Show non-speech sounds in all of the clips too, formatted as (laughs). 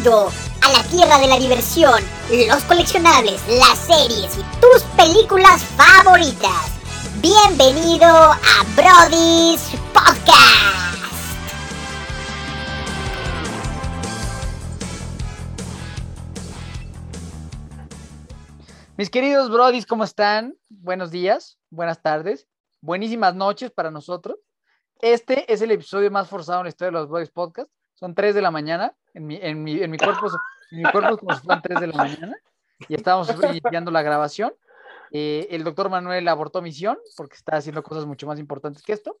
Bienvenido a la tierra de la diversión, los coleccionables, las series y tus películas favoritas. Bienvenido a Brody's Podcast. Mis queridos brodis, ¿cómo están? Buenos días, buenas tardes, buenísimas noches para nosotros. Este es el episodio más forzado en la historia de los Brodis Podcast. Son 3 de la mañana. En mi, en mi, en mi cuerpo, en mi cuerpo como si fueran 3 de la mañana. Y estamos iniciando la grabación. Eh, el doctor Manuel abortó misión porque está haciendo cosas mucho más importantes que esto.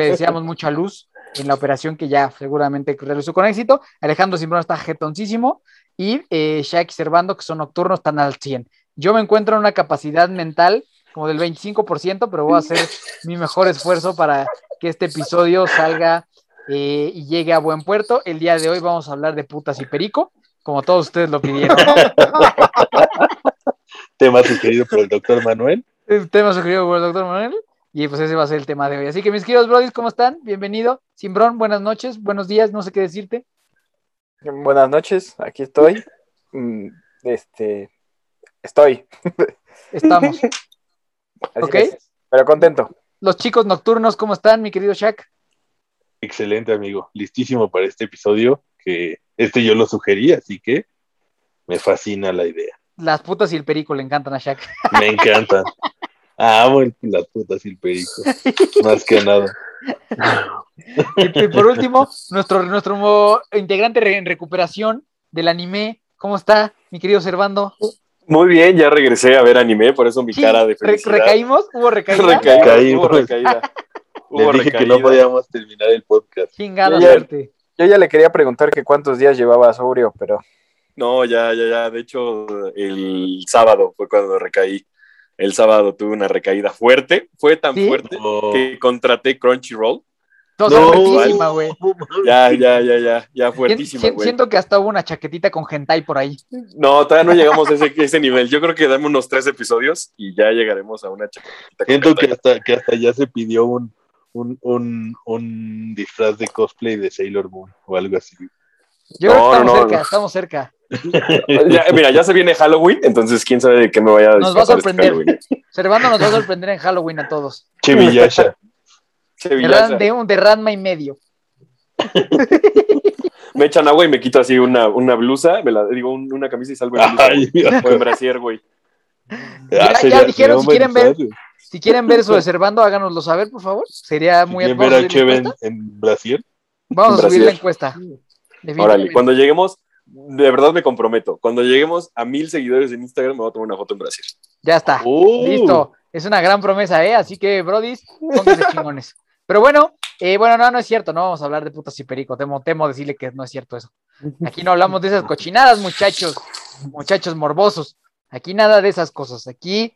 Le deseamos mucha luz en la operación que ya seguramente realizó con éxito. Alejandro Simbrón está jetoncísimo y eh, Shaq y Servando, que son nocturnos, están al 100. Yo me encuentro en una capacidad mental como del 25%, pero voy a hacer mi mejor esfuerzo para que este episodio salga eh, y llegue a buen puerto. El día de hoy vamos a hablar de putas y perico, como todos ustedes lo pidieron. (laughs) Tema sugerido por el doctor Manuel. El tema sugerido por el doctor Manuel. Y pues ese va a ser el tema de hoy. Así que mis queridos brodis, ¿cómo están? Bienvenido. Simbrón, buenas noches, buenos días, no sé qué decirte. Buenas noches, aquí estoy. Mm, Este, estoy. Estamos. (laughs) Así Ok. es. Pero contento. Los chicos nocturnos, ¿cómo están, mi querido Shaq? Excelente, amigo. Listísimo para este episodio, que este yo lo sugerí, así que me fascina la idea. Las putas y el perico le encantan a Shaq. Me encanta. (laughs) Amo el- las putas y el perico. (laughs) Más que nada. Y, y por último, nuestro, nuestro integrante en recuperación del anime, ¿cómo está, mi querido Servando? Muy bien, ya regresé a ver anime, por eso mi Sí, cara de re- felicidad. ¿Recaímos? ¿Hubo recaída? (laughs) Recaída, Recaímos. hubo recaída. Les (laughs) Hubo dije que recaída. no podíamos terminar el podcast. Chingada suerte. Yo ya le quería preguntar que cuántos días llevaba sobrio, pero No, ya, ya, ya. De hecho, el sábado fue cuando recaí. El sábado tuve una recaída fuerte. Fue tan ¿Sí? fuerte No. que contraté Crunchyroll. No, fuertísima, güey. Ya, ya, ya, ya. Ya fuertísima, güey. Siento que hasta hubo una chaquetita con hentai por ahí. No, todavía no llegamos a ese, (laughs) ese nivel. Yo creo que damos unos tres episodios y ya llegaremos a una chaquetita. Siento que hasta, que hasta ya se pidió un, un, un, un disfraz de cosplay de Sailor Moon o algo así. Yo creo No, que estamos no, cerca, no. estamos cerca. Ya, mira, ya se viene Halloween, entonces quién sabe de qué me vaya a Nos va a este sorprender. Halloween. Servando nos va a sorprender en Halloween a todos. Che, De, un de Ranma y medio. (laughs) Me echan agua y me quito así una, una blusa, me la digo un- una camisa y salgo en blusa, güey. en brasier, güey. Ya- ya sería- dijeron si quieren ver. Si quieren ver eso de Servando, háganoslo saber, por favor. Sería muy ¿Quieren vamos ver a a subir la Cheven encuesta. en Brasil? Vamos a en subir la encuesta. Órale, cuando lleguemos, de verdad me comprometo, cuando lleguemos a mil seguidores en Instagram me voy a tomar una foto en Brasil. Ya está. ¡Oh! Listo. Es una gran promesa, ¿eh? Así que, brodis, pónganse (laughs) chingones. Pero bueno, eh, bueno, no, no es cierto. No vamos a hablar de putas y perico. Temo, temo decirle que no es cierto eso. Aquí no hablamos de esas cochinadas, muchachos. Muchachos morbosos. Aquí nada de esas cosas. Aquí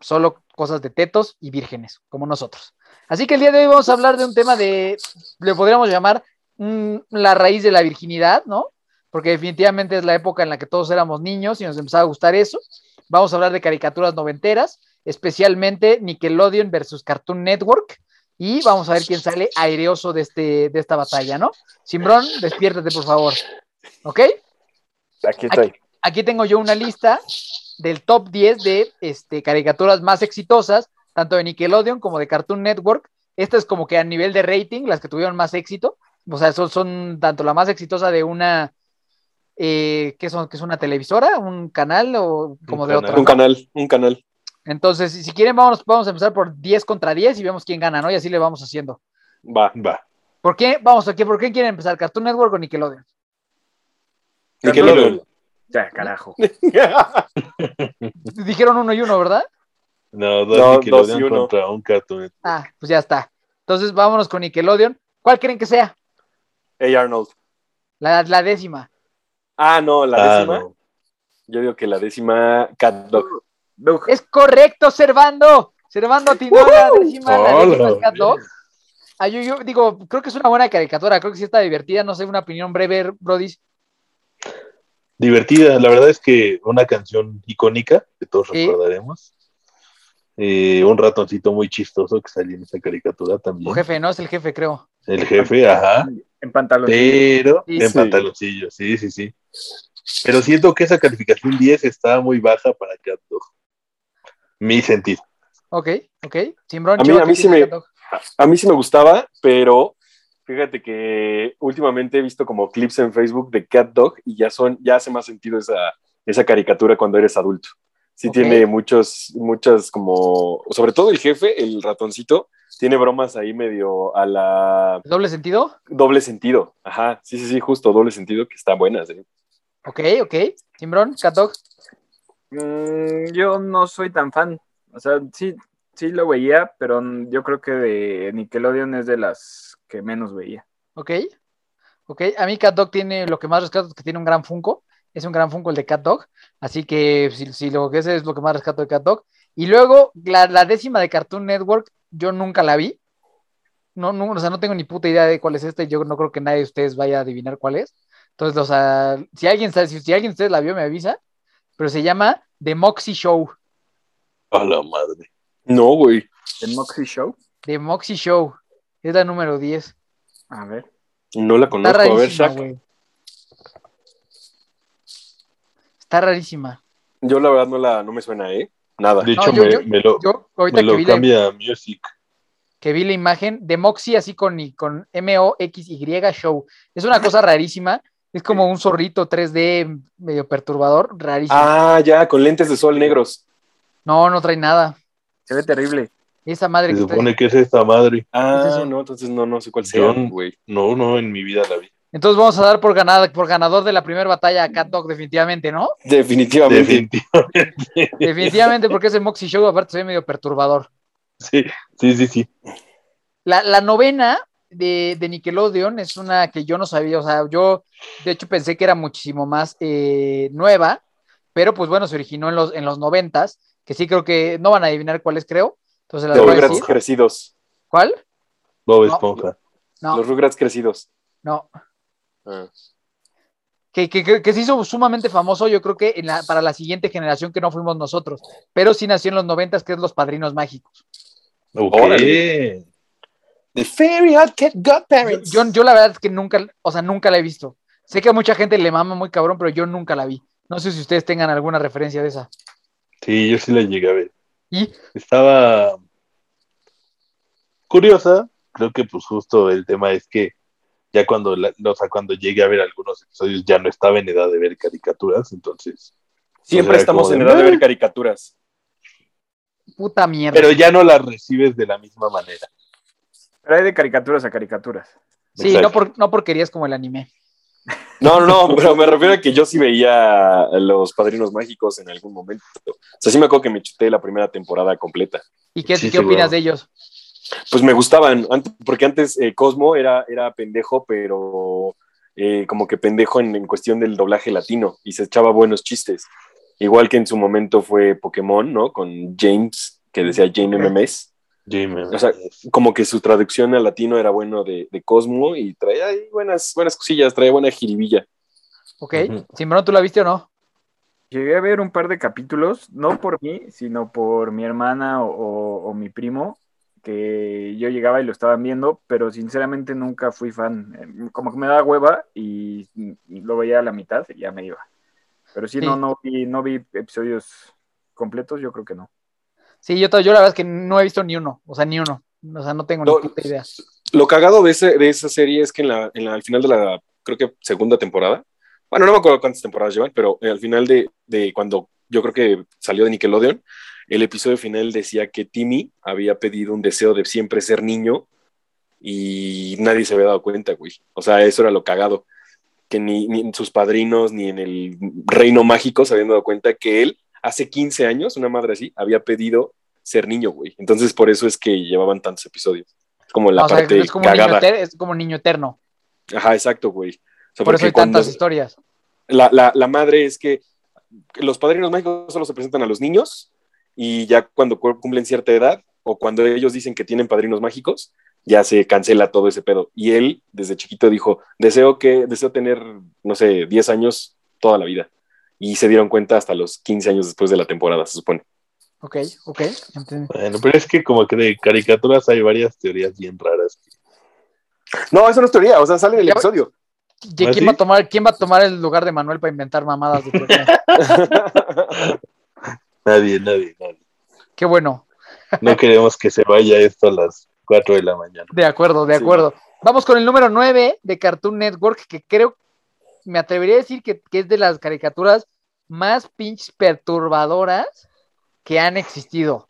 solo cosas de tetos y vírgenes, como nosotros. Así que el día de hoy vamos a hablar de un tema de, le podríamos llamar mm, la raíz de la virginidad, ¿no? Porque definitivamente es la época en la que todos éramos niños y nos empezaba a gustar eso. Vamos a hablar de caricaturas noventeras, especialmente Nickelodeon versus Cartoon Network, y vamos a ver quién sale aireoso de, este, de esta batalla, ¿no? Simbrón, despiértate, por favor. ¿Ok? Aquí estoy. Aquí tengo yo una lista del top 10 de este, caricaturas más exitosas, tanto de Nickelodeon como de Cartoon Network. Esta es como que a nivel de rating, las que tuvieron más éxito. O sea, son, son tanto la más exitosa de una, eh, ¿qué son? ¿Qué es una televisora? ¿Un canal o como Un de canal. otra? Un canal, un canal. Entonces, si quieren, vamos, vamos a empezar por 10 contra 10 y vemos quién gana, ¿no? Y así le vamos haciendo. Va. Va. ¿Por qué? Vamos, aquí, ¿por qué quieren empezar? ¿Cartoon Network o Nickelodeon? Nickelodeon. Ya, carajo. (laughs) Dijeron uno y uno, ¿verdad? No, dos No, Nickelodeon dos y uno. contra un Cartoon. Ah, pues ya está. Entonces, vámonos con Nickelodeon. ¿Cuál creen que sea? Hey Arnold. La, la décima. Ah, no, la Ah, décima. no. Yo digo que la décima Cat Dog. Es correcto, Servando. Servando atinó la décima, la Hola, décima es Cat Dog. Ah, yo, yo digo, creo que es una buena caricatura, creo que sí está divertida, no sé, una opinión breve, Brody. Divertida, la verdad es que una canción icónica que todos Sí. recordaremos. Eh, un ratoncito muy chistoso que salió en esa caricatura Tu también. jefe, ¿no? Es el jefe, creo. El jefe, ajá. En pantalón. Pero Sí, en sí. pantaloncillo, sí, sí, sí. Pero siento que esa calificación 10 está muy baja para Cat Dog. Mi sentido. Ok, ok. Simbrón, A mí- a ¿qué mí sí me-? A mí sí me gustaba, pero fíjate que últimamente he visto como clips en Facebook de Cat Dog y ya son, ya hace más sentido esa, esa caricatura cuando eres adulto. Sí tiene muchos, muchas como, sobre todo el jefe, el ratoncito, tiene bromas ahí medio a la ¿Doble sentido? doble sentido. Ajá, sí, sí, sí, justo doble sentido que están buenas. ¿eh? Ok, ok. Simbrón, Cat Dog. Mm, yo no soy tan fan. O sea, sí, sí lo veía, pero yo creo que de Nickelodeon es de las que menos veía. Ok. Ok. A mí Cat Dog tiene lo que más rescato es que tiene un gran Funko. Es un gran Funko el de Cat Dog. Así que si, si lo que ese es lo que más rescato de Cat Dog. Y luego, la, la décima de Cartoon Network, yo nunca la vi. No, no, o sea, no tengo ni puta idea de cuál es esta y yo no creo que nadie de ustedes vaya a adivinar cuál es. Entonces, o sea, si alguien sabe, si, si alguien de ustedes la vio, me avisa. Pero se llama The Moxie Show. A la madre. No, güey. ¿El Moxie Show? The Moxie Show. Es la número 10. A ver. No la Está conozco. A ver. Está rarísima. Yo la verdad no, la, no me suena, ¿eh? Nada. De No, hecho, yo- me, yo- me lo, Yo, ahorita me que lo vi, la, cambia a Music. que vi la imagen de Moxie así con, con M-O-X-Y Show. Es una cosa rarísima. Es como un zorrito 3D medio perturbador, rarísimo. Ah, ya, con lentes de sol negros. No, no trae nada. Se ve terrible. Esa madre Se que supone que es esta madre. Ah, Es no, entonces no, no sé cuál sea, güey. No, no, en mi vida la vi. Entonces vamos a dar por, ganada, por ganador de la primera batalla a Cat Dog, definitivamente, ¿no? Definitivamente. Definitivamente. Definitivamente, porque ese Moxie Show aparte se ve medio perturbador. Sí, sí, sí, sí. La, la novena de, de Nickelodeon es una que yo no sabía, o sea, yo de hecho pensé que era muchísimo más eh, nueva, pero pues bueno, se originó en los, en los noventas, que sí creo que no van a adivinar cuáles creo. Entonces las Los voy a Rugrats decir. crecidos. ¿Cuál? Bob No. Esponja. No, Los Rugrats crecidos. no. Ah. Que, que, que- que se hizo sumamente famoso, yo creo que en la- para la siguiente generación que no fuimos nosotros, pero sí nació en los noventas, que es Los Padrinos Mágicos. Ok. Órale. The Fairy Odd Cat Godparents. Yo, yo la verdad es que nunca, o sea, nunca la he visto. Sé que a mucha gente le mama muy cabrón, pero yo nunca la vi. No sé si ustedes tengan alguna referencia de esa. Sí, yo sí la llegué a ver. Y Estaba curiosa. Creo que pues justo el tema es que ya cuando, la- o sea, cuando llegué a ver algunos episodios ya no estaba en edad de ver caricaturas, entonces... Siempre o sea, estamos en de, edad de ver caricaturas. puta mierda. Pero ya no las recibes de la misma manera. Pero hay de caricaturas a caricaturas. sí, Exacto. no, por, no porquerías como el anime. No, no, (laughs) pero me refiero a que yo sí veía a los Padrinos Mágicos en algún momento. O sea, sí me acuerdo que me chuté la primera temporada completa. ¿Y qué, Sí, qué opinas de ellos? Pues me gustaban, porque antes eh, Cosmo era, era pendejo, pero eh, como que pendejo en, en cuestión del doblaje latino y se echaba buenos chistes. Igual que en su momento fue Pokémon, ¿no? Con James, que decía James MMS. Jimmy. O sea, como que su traducción al latino era bueno de, de Cosmo y traía ahí buenas, buenas cosillas, traía buena jiribilla. ¿Ok? Simbrón, ¿tú la viste o no? Llegué a ver un par de capítulos, no por mí, sino por mi hermana o, o- o mi primo, que yo llegaba y lo estaban viendo, pero sinceramente nunca fui fan. Eh, Como que me daba hueva y lo veía a la mitad y ya me iba. Pero sí, Sí. No, no, vi, no vi episodios completos, yo creo que no. Sí, yo, yo la verdad es que no he visto ni uno, o sea, ni uno. O sea, no tengo No, ni puta idea. Lo cagado de, ese- de esa serie es que en la, en la- al final de la, creo que segunda temporada, bueno, no me acuerdo cuántas temporadas llevan, pero eh, al final de, de cuando yo creo que salió de Nickelodeon, el episodio final decía que Timmy había pedido un deseo de siempre ser niño y nadie se había dado cuenta, güey. O sea, eso era lo cagado. Que ni, ni en sus padrinos ni en el reino mágico se habían dado cuenta que él, hace 15 años, una madre así, había pedido ser niño, güey. Entonces, por eso es que llevaban tantos episodios. Es como la o sea, parte es como, niño cagada. eter- es como niño eterno. Ajá, exacto, güey. O sea, Por eso hay tantas historias. la, la- la madre es que los padrinos mágicos solo se presentan a los niños y ya cuando cu- cumplen cierta edad o cuando ellos dicen que tienen padrinos mágicos, ya se cancela todo ese pedo. Y él desde chiquito dijo, deseo que deseo tener, no sé, 10 años toda la vida. Y se dieron cuenta hasta los 15 años después de la temporada, se supone. Ok, ok. entendí. Bueno, pero es que como que de caricaturas hay varias teorías bien raras. No, eso no es teoría, o sea, sale en el Ya- episodio. ¿Y ¿Ah, ¿Quién, sí? va a tomar, ¿Quién va a tomar el lugar de Manuel para inventar mamadas de? (laughs) Nadie, nadie, nadie. Qué bueno. No (laughs) queremos que se vaya esto a las 4 de la mañana. De acuerdo, de Sí. acuerdo. Vamos con el número 9 de Cartoon Network, que creo, me atrevería a decir que, que es de las caricaturas más pinches perturbadoras que han existido.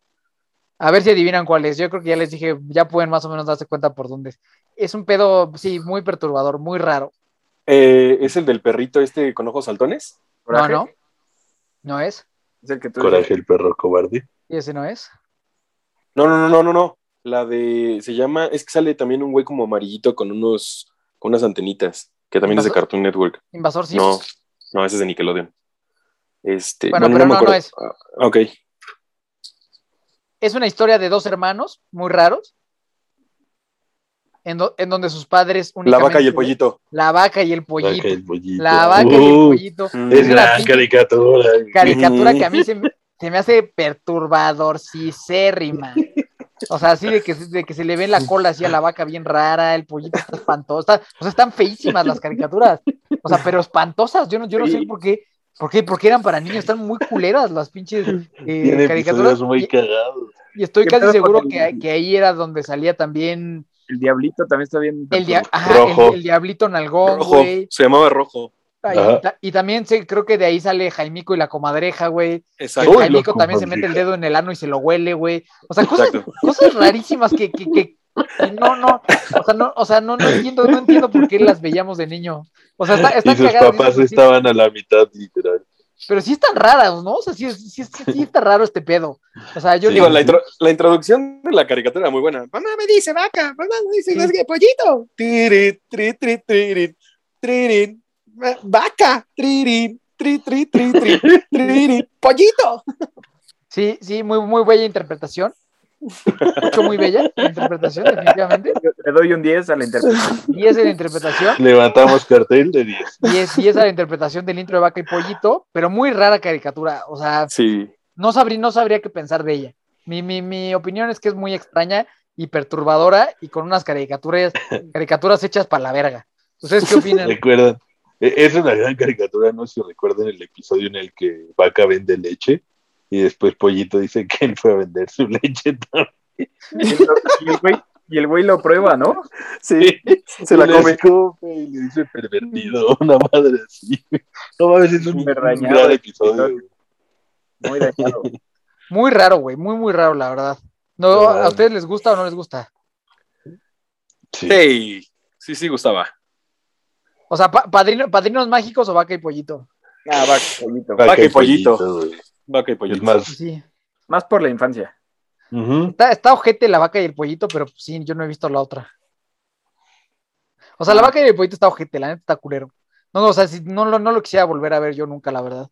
A ver si adivinan cuál es. Yo creo que ya les dije, ya pueden más o menos darse cuenta por dónde es. Es un pedo, sí, muy perturbador, muy raro. Eh, ¿Es el del perrito este con ojos saltones? No, no. No es. Es el que tú Coraje el perro cobarde. Y ese no es. No, no, no, no, no, no. La de, se llama, es que sale también un güey como amarillito con unos, con unas antenitas, que también es de. Cartoon Network. Invasor, sí. No, no, ese es de Nickelodeon. Este, Bueno, pero no, me acuerdo. no es. Ah, ok. Es una historia de dos hermanos muy raros. En, do- en donde sus padres La vaca y el pollito. La vaca y el pollito. Vaca y el pollito. La vaca y el pollito. Mm. Es una gran caricatura. Caricatura que a mí se, me- se me hace perturbador, rima. O sea, así de que, se- de que se le ve la cola así a la vaca bien rara, el pollito está espantoso. está- o sea, están feísimas las caricaturas. O sea, pero espantosas. Yo no, yo no sé Sí. por qué. ¿Por qué? Porque eran para niños, están muy culeras las pinches eh, caricaturas. muy Y, y estoy ¿Qué casi seguro que ahí era donde salía también El diablito también está bien. el, dia- ajá, Rojo. el, el diablito nalgón, Rojo. güey. Se llamaba Rojo. Ay. Y, ta- y también sé, creo que de ahí sale Jaimico y la comadreja, güey. Exacto. Jaimico también se mete el dedo en el ano y se lo huele, güey. O sea, cosas, cosas rarísimas que, que, que- que no, no, o sea, no, o sea, no, no entiendo, no entiendo por qué las veíamos de niño. O sea, está, Y están sus papás sí, estaban a la mitad, literal. Pero sí están raras, ¿no? O sea, sí, sí, sí, sí está raro este pedo. O sea, yo Sí. Digo, la, intro- la introducción de la caricatura era muy buena. Mamá me dice vaca, mamá me dice Sí. "Es que pollito. Tiri, tri, tri. Va- Vaca, tririn, tri, tri, tri, tri. Pollito. sí, sí, muy, muy bella interpretación. Mucho, muy bella la interpretación, definitivamente. Le doy un 10 a la interpretación. (laughs) 10 en la interpretación. Levantamos cartel de 10. 10, 10 a la interpretación del intro de Vaca y Pollito, pero muy rara caricatura. O sea, Sí. no, sabrí, no sabría qué pensar de ella. Mi, mi, mi opinión es que es muy extraña y perturbadora y con unas caricaturas, (laughs) caricaturas hechas para la verga. ¿Ustedes qué opinan? ¿Recuerdan? E- Es una gran caricatura, no sé si recuerdan el episodio en el que Vaca vende leche y después Pollito dice que él fue a vender su (laughs) leche también. Y el güey, y el güey lo prueba, ¿no? Sí. Se la Y come. y le dice pervertido, una madre así. No mames, es un, un gran episodio. Muy dañado. (laughs) Muy raro, güey, muy, muy raro, la verdad. No, ¿A ustedes les gusta o no les gusta? Sí. Sí. Sí, sí, gustaba. O sea, pa- padrino- padrinos mágicos o vaca y pollito. Ah, vaca, pollito. Vaca y pollito. Vaca y pollito. Es más, Sí. Más por la infancia. Está, está ojete la vaca y el pollito, pero pues, sí, yo no he visto la otra. O sea, la vaca y el pollito está ojete, la neta está culero. No, no, o sea, si no, lo- no lo quisiera volver a ver yo nunca, la verdad.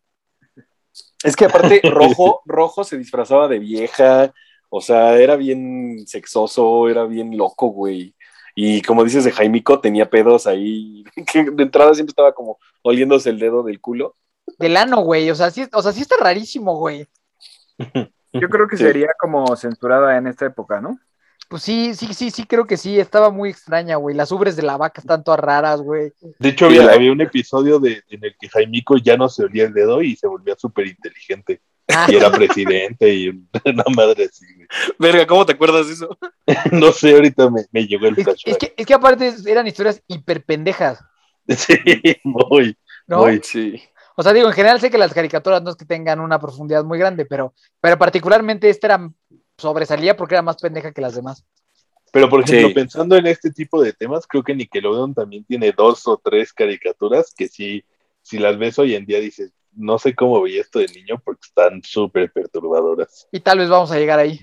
Es que aparte, (laughs) rojo, rojo se disfrazaba de vieja. O sea, era bien sexoso, era bien loco, güey. Y como dices de Jaimico, tenía pedos ahí. (laughs) Que de entrada siempre estaba como oliéndose el dedo del culo. Del ano, güey. O sea, sí, o sea, sí está rarísimo, güey. (laughs) Yo creo que Sí. sería como censurada en esta época, ¿no? Pues sí, sí, sí, sí, creo que sí, estaba muy extraña, güey. Las ubres de la vaca están todas raras, güey. De hecho, había, la- había un episodio de, en el que Jaimico ya no se olía el dedo y se volvía súper inteligente. Ah, Y era presidente y (laughs) una madre así. güey. Verga, ¿cómo te acuerdas de eso? (laughs) No sé, ahorita me, me llegó el es, es que, es que aparte eran historias hiper pendejas, Sí, muy, ¿no? muy. Sí. O sea, digo, en general sé que las caricaturas no es que tengan una profundidad muy grande, pero, pero particularmente esta era sobresalía porque era más pendeja que las demás. Pero, por ejemplo, Sí. pensando en este tipo de temas, creo que Nickelodeon también tiene dos o tres caricaturas que sí, si las ves hoy en día dices, no sé cómo veía esto de niño porque están súper perturbadoras, Y tal vez vamos a llegar ahí.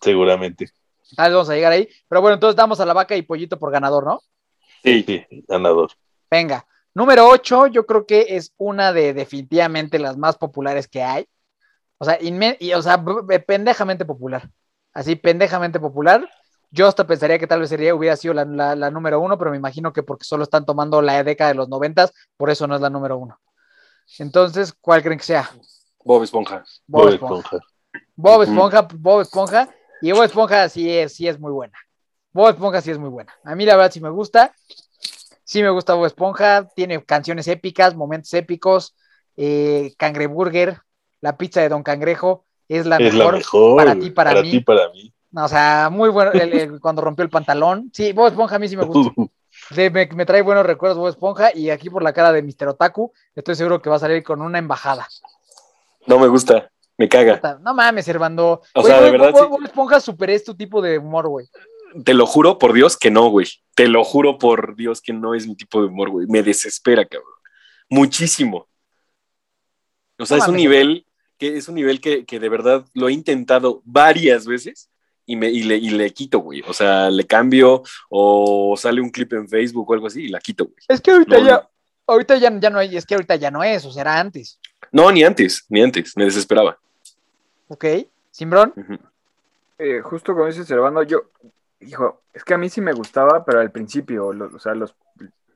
seguramente. Tal vez vamos a llegar ahí. Pero bueno, entonces damos a la vaca y pollito por ganador, ¿no? Sí. Sí, ganador. Venga. Número 8, yo creo que es una de definitivamente las más populares que hay. O sea, y, o sea, pendejamente popular. Así, pendejamente popular. Yo hasta pensaría que tal vez sería, hubiera sido la, la- la número uno, pero me imagino que porque solo están tomando la década de los noventas, por eso no es la número uno. Entonces, ¿cuál creen que sea? Bob Esponja. Bob Bob Esponja. Esponja. Bob. Esponja, Bob Esponja, y Bob Esponja sí es, sí es muy buena. Bob Esponja sí es muy buena. A mí la verdad sí me gusta. Sí me gusta Bob Esponja, tiene canciones épicas, momentos épicos. Eh, Cangreburger, la pizza de Don Cangrejo, es la es mejor. la mejor. para ti, para mí. ti, para mí. O sea, muy bueno el- el- cuando rompió el pantalón. Sí, Bob Esponja a mí sí me gusta. (laughs) Sí, me, me trae buenos recuerdos Bob Esponja y aquí por la cara de Mr. Otaku estoy seguro que va a salir con una embajada. No me gusta. Me caga. No mames, Servando. O sea, de Bob- verdad, Bob, sí. Bob Esponja superé tu tipo de humor, güey. Te lo juro por Dios que no, güey. Te lo juro por Dios que no es mi tipo de humor, güey. Me desespera, cabrón. Muchísimo. O sea, No es un nivel que es un nivel que, que de verdad lo he intentado varias veces y, me, y, le, y le quito, güey. O sea, le cambio o sale un clip en Facebook o algo así y la quito, güey. Es que ahorita No, ya, no. ahorita ya, ya no hay, es que ahorita ya no es, o sea, era antes. No, ni antes, ni antes. Me desesperaba. ¿Ok? Simbrón. Eh, justo como dice Servando, yo, hijo, es que a mí sí me gustaba, pero al principio, o sea, los,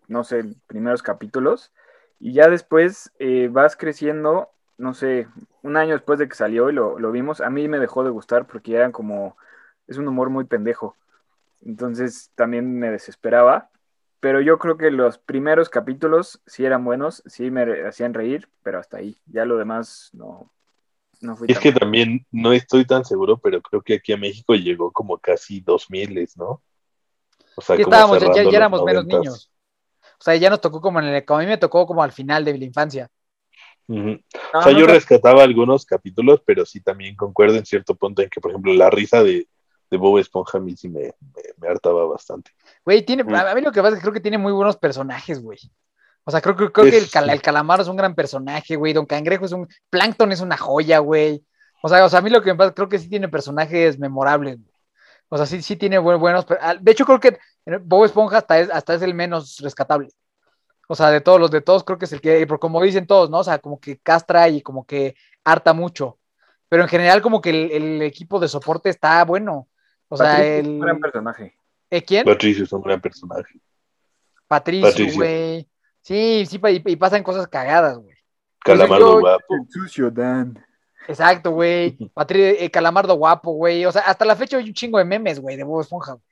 no sé, primeros capítulos, y ya después eh, vas creciendo, no sé, un año después de que salió y lo, lo vimos, a mí me dejó de gustar porque eran como, es un humor muy pendejo, entonces también me desesperaba, pero yo creo que los primeros capítulos sí eran buenos, sí me hacían reír, pero hasta ahí, ya lo demás no, no fui Es tan que también no estoy tan seguro, pero creo que aquí a México llegó como casi 2000, ¿no? O sea, ya como estábamos, ya, éramos menos 90s. niños. O sea, ya nos tocó como en el, como a mí me tocó como al final de la infancia. No, o sea, yo rescataba algunos capítulos, pero sí también concuerdo en cierto punto en que, por ejemplo, la risa de, de Bob Esponja a mí sí me, me, me hartaba bastante. Güey, tiene, a a mí lo que pasa es que creo que tiene muy buenos personajes, güey. O sea, creo, que- creo que el, Es- cal- el calamar es un gran personaje, güey. Don Cangrejo es un. Plankton es una joya, güey. O sea, o sea, a mí lo que me pasa, creo que sí tiene personajes memorables, güey. O sea, sí, sí tiene buen- buenos. De hecho, creo que Bob Esponja hasta es, hasta es el menos rescatable. O sea, de todos los de todos, creo que es el que, por como dicen todos, ¿no? O sea, como que castra y como que harta mucho. Pero en general, como que el, el equipo de soporte está bueno. O sea, Patricio es el. un gran personaje. ¿Eh, ¿Quién? Patricio es un gran personaje. Patricio, Patricio. güey. Sí, sí, y, y pasan cosas cagadas, güey. Calamardo yo- guapo. El sucio Dan. Exacto, güey. (laughs) Eh, Calamardo guapo, güey. O sea, hasta la fecha hay un chingo de memes, güey, de Bob Esponja. güey.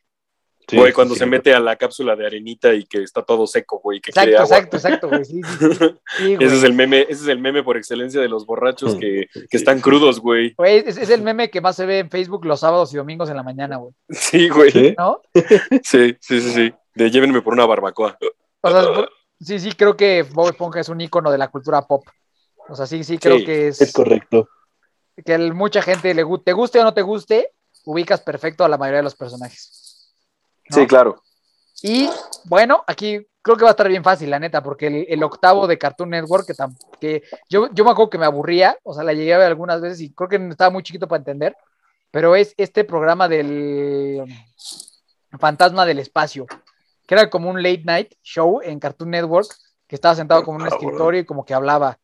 Sí, Güey, cuando sí. se mete a la cápsula de arenita y que está todo seco, güey, que Exacto, agua. exacto, exacto, güey. Sí, sí, sí. (laughs) Sí, güey. Ese es el meme, ese es el meme por excelencia de los borrachos que, (laughs) que están crudos, güey. Güey, es, es el meme que más se ve en Facebook los sábados y domingos en la mañana, güey. Sí, güey. ¿Sí? ¿No? Sí, sí, sí, sí. De llévenme por una barbacoa. O sea, sí, sí, creo que Bob Esponja es un ícono de la cultura pop. O sea, sí, sí, creo Sí, que es, Es correcto. que mucha gente le gu- te guste o no te guste, ubicas perfecto a la mayoría de los personajes. ¿no? Sí, claro. Y bueno, aquí creo que va a estar bien fácil, la neta, porque el, el octavo de Cartoon Network, que, tam- que yo, yo me acuerdo que me aburría, o sea, la llegué a ver algunas veces y creo que estaba muy chiquito para entender, pero es este programa del Fantasma del Espacio, que era como un late night show en Cartoon Network, que estaba sentado como en un Ah, escritorio y como que hablaba.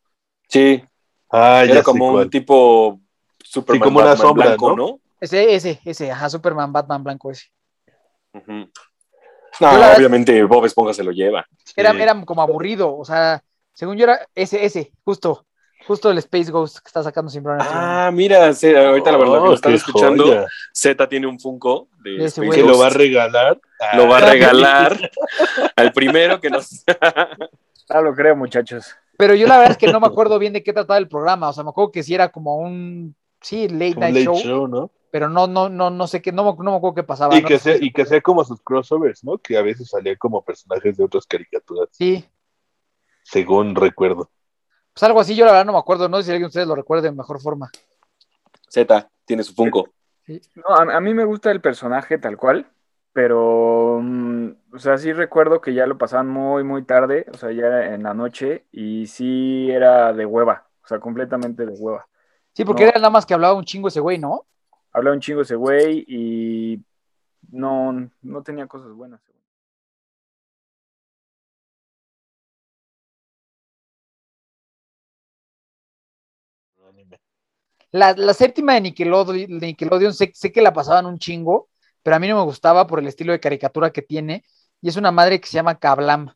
Sí, Ah, ya era sé como un cuál. tipo Superman Sí, como una Batman sombra, blanco, ¿no? ¿no? Ese, ese, ese, ajá, Superman, Batman blanco ese. Ujú. No, Yo la verdad- obviamente Bob Esponja se lo lleva. Era, Sí. era como aburrido, o sea, según yo era ese, ese, justo. Justo el Space Ghost que está sacando este momento. Ah, mira, sí, ahorita la verdad que Oh, lo están qué escuchando. joya. Z tiene un Funko de Ese Space güey. Que lo va a regalar. Lo va a Ah, regalar (laughs) al primero que nos. (laughs) Ah, lo creo, muchachos. Pero yo la verdad es que no me (laughs) acuerdo bien de qué trataba el programa. O sea, me acuerdo que sí era como un, sí, late un night late show, show, ¿no? pero no, no, no, no sé qué, no, me- no me acuerdo qué pasaba. Y ¿no? que, sea, y que sea como sus crossovers, ¿no? Que a veces salían como personajes de otras caricaturas, Sí, según recuerdo. Pues algo así, yo la verdad no me acuerdo. No sé si alguien de ustedes lo recuerde de mejor forma. Z tiene su Funko. No, a, a mí me gusta el personaje tal cual, pero, mm, o sea, sí recuerdo que ya lo pasaban muy, muy tarde, o sea, ya era en la noche, y sí era de hueva, o sea, completamente de hueva. Sí, porque No. era nada más que hablaba un chingo ese güey, ¿no? Hablaba un chingo ese güey y no, no tenía cosas buenas. La, la séptima de Nickelodeon, de Nickelodeon sé, sé que la pasaban un chingo, pero a mí no me gustaba por el estilo de caricatura que tiene. Y es una madre que se llama Kablam.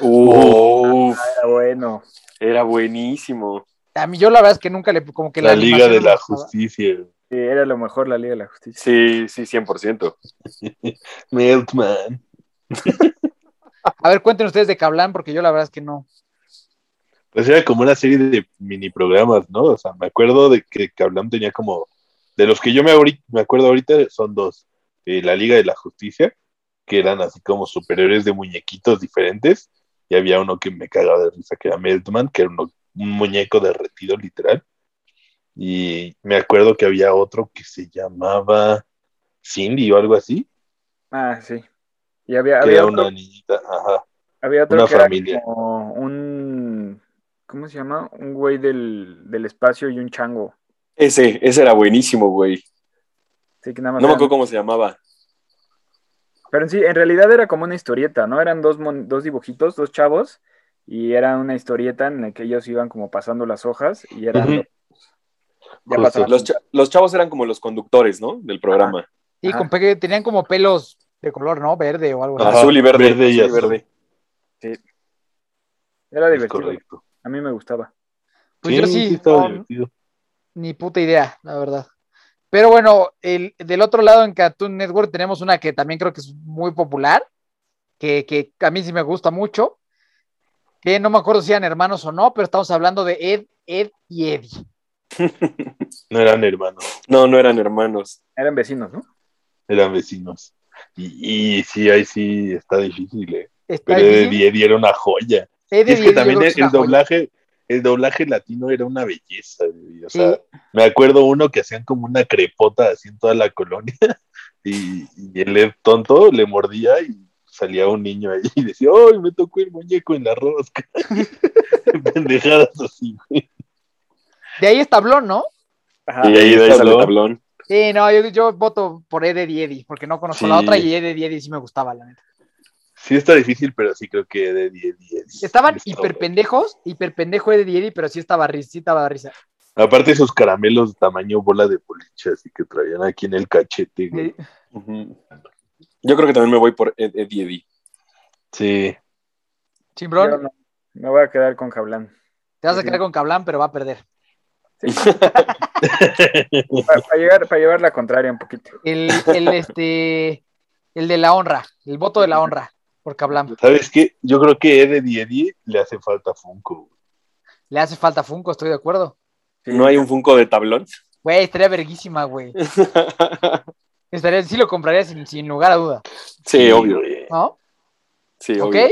Uf, Era bueno. era buenísimo. A mí yo la verdad es que nunca le, como que La Liga animación de la. Justicia. Sí, era lo mejor la Liga de la Justicia. Sí, sí, 100%. (laughs) Meltman. A ver, cuenten ustedes de Kablam, porque yo la verdad es que no. Pues era como una serie de mini programas, ¿no? O sea, me acuerdo de que Kablam tenía como. De los que yo me, ahorita- me acuerdo ahorita son dos: Eh, La Liga de la Justicia, que eran así como superiores de muñequitos diferentes, y había uno que me cagaba de risa, que era Meltman, que era uno- un muñeco derretido, literal. Y me acuerdo que había otro que se llamaba Cindy o algo así, Ah, sí. Y había, que había era otro, una niñita, ajá. había otro una que era familia. como un, ¿cómo se llama? Un güey del, del espacio y un chango. Ese, ese era buenísimo, güey. Sí, que nada más No me acuerdo cómo se llamaba. Pero en sí, en realidad era como una historieta, ¿no? Eran dos, mon- dos dibujitos, dos chavos, y era una historieta en la que ellos iban como pasando las hojas y eran... Justo. pasaban. Los, cha- los chavos eran como los conductores, ¿no? Del programa. Y Ajá. con pegue- tenían como pelos de color, ¿no? Verde o algo así. Azul y verde. verde y azul azul. Era Es divertido. correcto. A mí me gustaba. Pues yo sí, no, ni puta idea, la verdad. Pero bueno, el, del otro lado en Cartoon Network tenemos una que también creo que es muy popular, que, que a mí sí me gusta mucho, que no me acuerdo si eran hermanos o no, pero estamos hablando de Ed, Ed y Eddie. (laughs) No eran hermanos, No, no eran hermanos. Eran vecinos, ¿no? eran vecinos. Y, y sí, ahí sí está difícil, ¿eh? Está Pero difícil. Eddie Eddie era una joya. Es que también el, doblaje, el doblaje latino era una belleza, güey. O sea, Sí. me acuerdo uno que hacían como una crepota así en toda la colonia (laughs) y, y el tonto le mordía y salía un niño ahí y decía, ¡ay, me tocó el muñeco en la rosca! (laughs) (laughs) Pendejadas así, güey. De ahí es tablón, ¿no? Ajá. Y ahí de ahí sale el tablón. tablón. Sí, no, yo, yo voto por Eddie, porque no conozco la otra y Ed, Ed y Eddie sí me gustaba, la neta. Sí está difícil, pero sí creo que de 10 10. Estaban hiper pendejos, hiper pendejo Ed y Eddie, pero sí estaba risa, sí estaba risa. Aparte esos caramelos de tamaño bola de boliche, así que traían aquí en el cachete, güey. Sí. Yo creo que también me voy por Ed Eddie. Sí. Chimbrón, no. Me voy a quedar con Jablán. te vas a quedar con Cablán, pero va a perder. Para, para llegar, para llevar la contraria un poquito. El, el, este, el de la honra, el voto de la honra, por Cablán. ¿Sabes qué? Yo creo que Ed Eddie Eddie le hace falta Funko. güey. Le hace falta Funko, estoy de acuerdo. ¿No hay un Funko de tablón? Güey, estaría verguísima, güey. (laughs) Estaría, sí lo compraría sin, sin lugar a duda, sí, obvio. güey. ¿no? Sí, ¿Ok? obvio.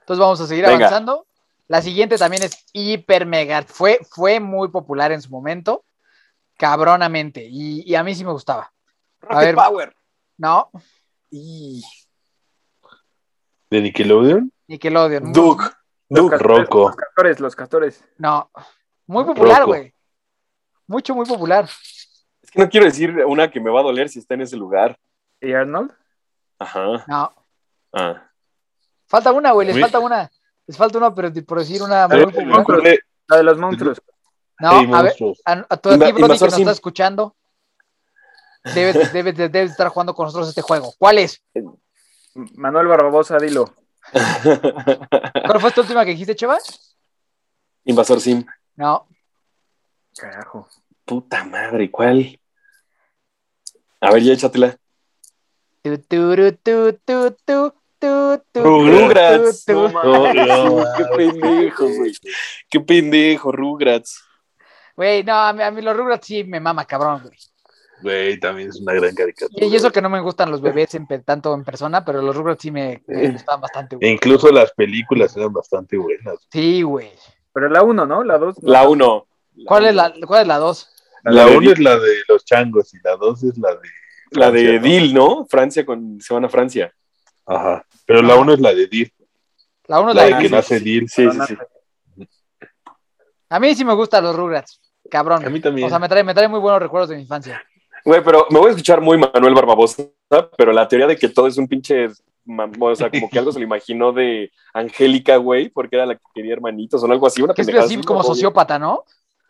Entonces vamos a seguir Venga. avanzando. La siguiente también es hiper mega. Fue, fue muy popular en su momento. Cabronamente. Y, y a mí sí me gustaba. A ver. Power. ¿No? Y... ¿De Nickelodeon? Nickelodeon. Duke. Los Duke. castores, Rocco. Los castores, los castores. No. Muy popular, güey. Mucho, muy popular. Es que no quiero decir una que me va a doler si está en ese lugar. ¿Y Arnold? Ajá. No. Ah. Falta una, güey. Les falta una. Les falta una, pero por decir una muy La de los monstruos. No, Hey, a ver. monstruos. A, a tu a ti, Inva- Brody, que nos Sim. está escuchando, debes, debes, de- debes estar jugando con nosotros este juego. ¿Cuál es? Manuel Barbosa, dilo. (laughs) ¿Cuál fue esta última que dijiste, Cheva? Invasor Sim. No. Carajo. Puta madre, ¿cuál? A ver, ya échatela. Tu, turu, tu, tu, tu, tu, tu, Rugrats. tu, tu. No No, (laughs) qué pendejo, güey. Qué pendejo, Rugrats. Güey, no, a mí, a mí los Rugrats sí me mama, cabrón, güey. Güey, también es una gran caricatura. Y, y eso que no me gustan los bebés en tanto en persona, pero los Rugrats sí me, me gustan bastante, E güey. incluso las películas eran bastante buenas. Sí, güey. Pero la 1, ¿no? La 2. La 1. ¿Cuál es la, cuál es la dos? La de 1 Dil. es la de los changos y la 2 es la de. La de ¿no? Dil, ¿no? Francia con. Se van a Francia. Ajá. Pero la 1 es la de Dil. La uno es La la de de que nace Dil. Sí, sí, sí. A mí sí me gustan los Rugrats, cabrón. A mí también. O sea, me trae, me trae muy buenos recuerdos de mi infancia. Güey, pero me voy a escuchar muy Manuel Barbabosa, pero la teoría de que todo es un pinche. O sea, como que algo se lo imaginó de Angélica, güey, porque era la que quería hermanitos o algo así. Una Que es así como ¿no? sociópata, ¿no?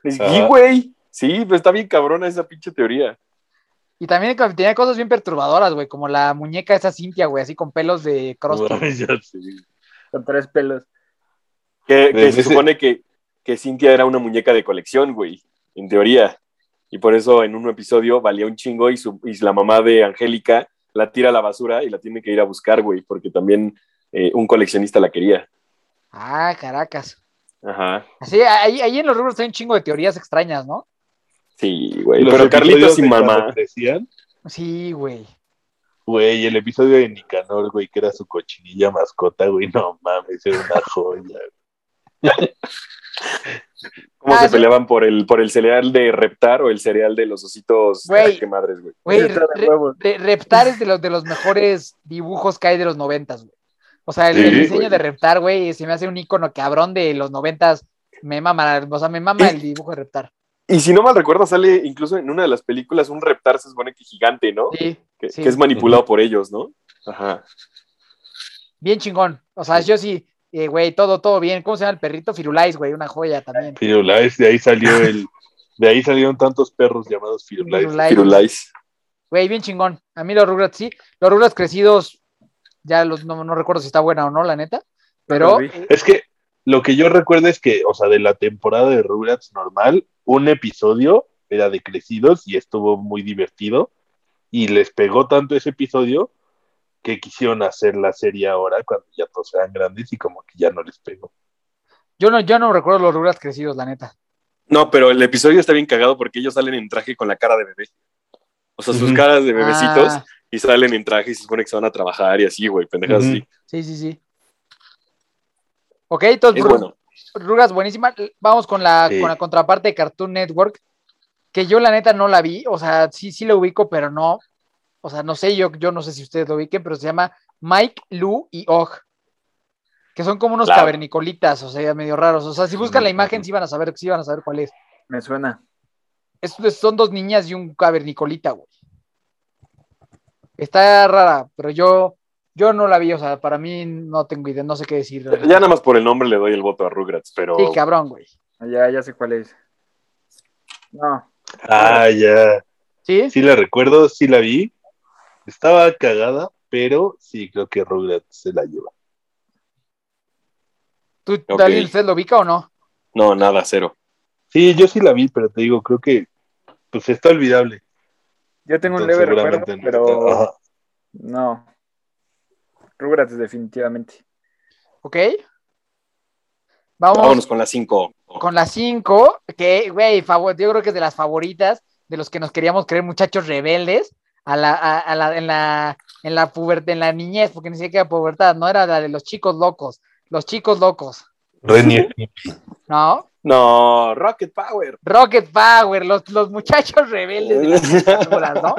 Sí, güey. Sí, pues está bien cabrona esa pinche teoría. Y también tenía cosas bien perturbadoras, güey, como la muñeca esa Cintia, güey, así con pelos de sé. Con tres pelos. Que, se supone que, que Cintia era una muñeca de colección, güey, en teoría. Y por eso en un episodio valía un chingo y, su, y la mamá de Angélica la tira a la basura y la tiene que ir a buscar, güey, porque también eh, un coleccionista la quería. Ah, caracas. Ajá. Así, ahí, ahí en los Rugrats hay un chingo de teorías extrañas, ¿no? Sí, güey. Los Pero Carlitos cuando mamá. crecían, Sí, güey. Güey, el episodio de Nicanor, güey, que era su cochinilla mascota, güey, no mames, era una joya. ¿Cómo Ah, se peleaban por el, por el cereal de Reptar o el cereal de los ositos? Güey. Qué madres, güey. Re-. Re- Reptar es de los, de los mejores dibujos que hay de los noventas, güey. O sea, el, diseño güey. de Reptar, güey, se me hace un icono cabrón de los noventas. Me mama, o sea, me mama Y- el dibujo de Reptar. Y si no mal recuerdo, sale incluso en una de las películas un Reptar, se supone que gigante, ¿no? Sí, que, sí. que es manipulado por ellos, ¿no? Ajá. bien chingón. O sea, yo sí, eh, güey, todo, todo bien. ¿Cómo se llama el perrito? Firulais, güey, una joya también. Firulais, de ahí salió el, de ahí salieron tantos perros llamados Firulais. Firulais. Firulais. Güey, bien chingón. A mí los Rugrats sí. Los Rugrats crecidos, ya los, no, no recuerdo si está buena o no, la neta. Pero. Es que lo que yo recuerdo es que, o sea, de la temporada de Rugrats normal, un episodio era de crecidos y estuvo muy divertido y les pegó tanto ese episodio que quisieron hacer la serie ahora cuando ya todos eran grandes y como que ya no les pegó. yo no, yo no recuerdo los Rugrats crecidos, la neta. No, pero el episodio está bien cagado porque ellos salen en traje con la cara de bebé. O sea, sus caras de bebecitos Ah, y salen en traje y se supone que se van a trabajar y así, güey, pendejas Ujú. así. sí, sí, sí. Ok, entonces, Es bueno. Rugrats buenísima. Vamos con la, Sí. con la contraparte de Cartoon Network, que yo la neta no la vi, o sea, sí, sí la ubico, pero no, o sea, no sé, yo, yo no sé si ustedes lo ubiquen, pero se llama Mike, Lou y Og, que son como unos Claro. cavernicolitas, o sea, medio raros. O sea, si buscan la imagen, sí van a saber, sí van a saber cuál es. Me suena. Es- es- son dos niñas y un cavernicolita, güey. Está rara, pero yo, yo no la vi, o sea, para mí no tengo idea, no sé qué decir. Ya nada más por el nombre le doy el voto a Rugrats, pero Sí, cabrón, güey. Ya, ya sé cuál es. No. Ah, ya. ¿Sí? Sí la recuerdo, sí la vi. Estaba cagada, pero sí creo que Rugrats se la lleva. ¿Tú, Ok. Daniel, usted lo ubica o no? no, nada, cero. Sí, yo sí la vi, pero te digo, creo que pues está olvidable. Yo tengo un leve recuerdo, no pero no. Rugrats definitivamente. ¿Ok? Vamos Vámonos con las cinco. con las cinco, que, güey, favor, yo creo que es de las favoritas, de los que nos queríamos creer muchachos rebeldes, a la, a, a la, en la, en la pubertad, en la niñez, porque ni siquiera pubertad, no era la de los chicos locos, los chicos locos. ¿no? No, Rocket Power. Rocket Power, los, los muchachos rebeldes de las (laughs) caricaturas, ¿no?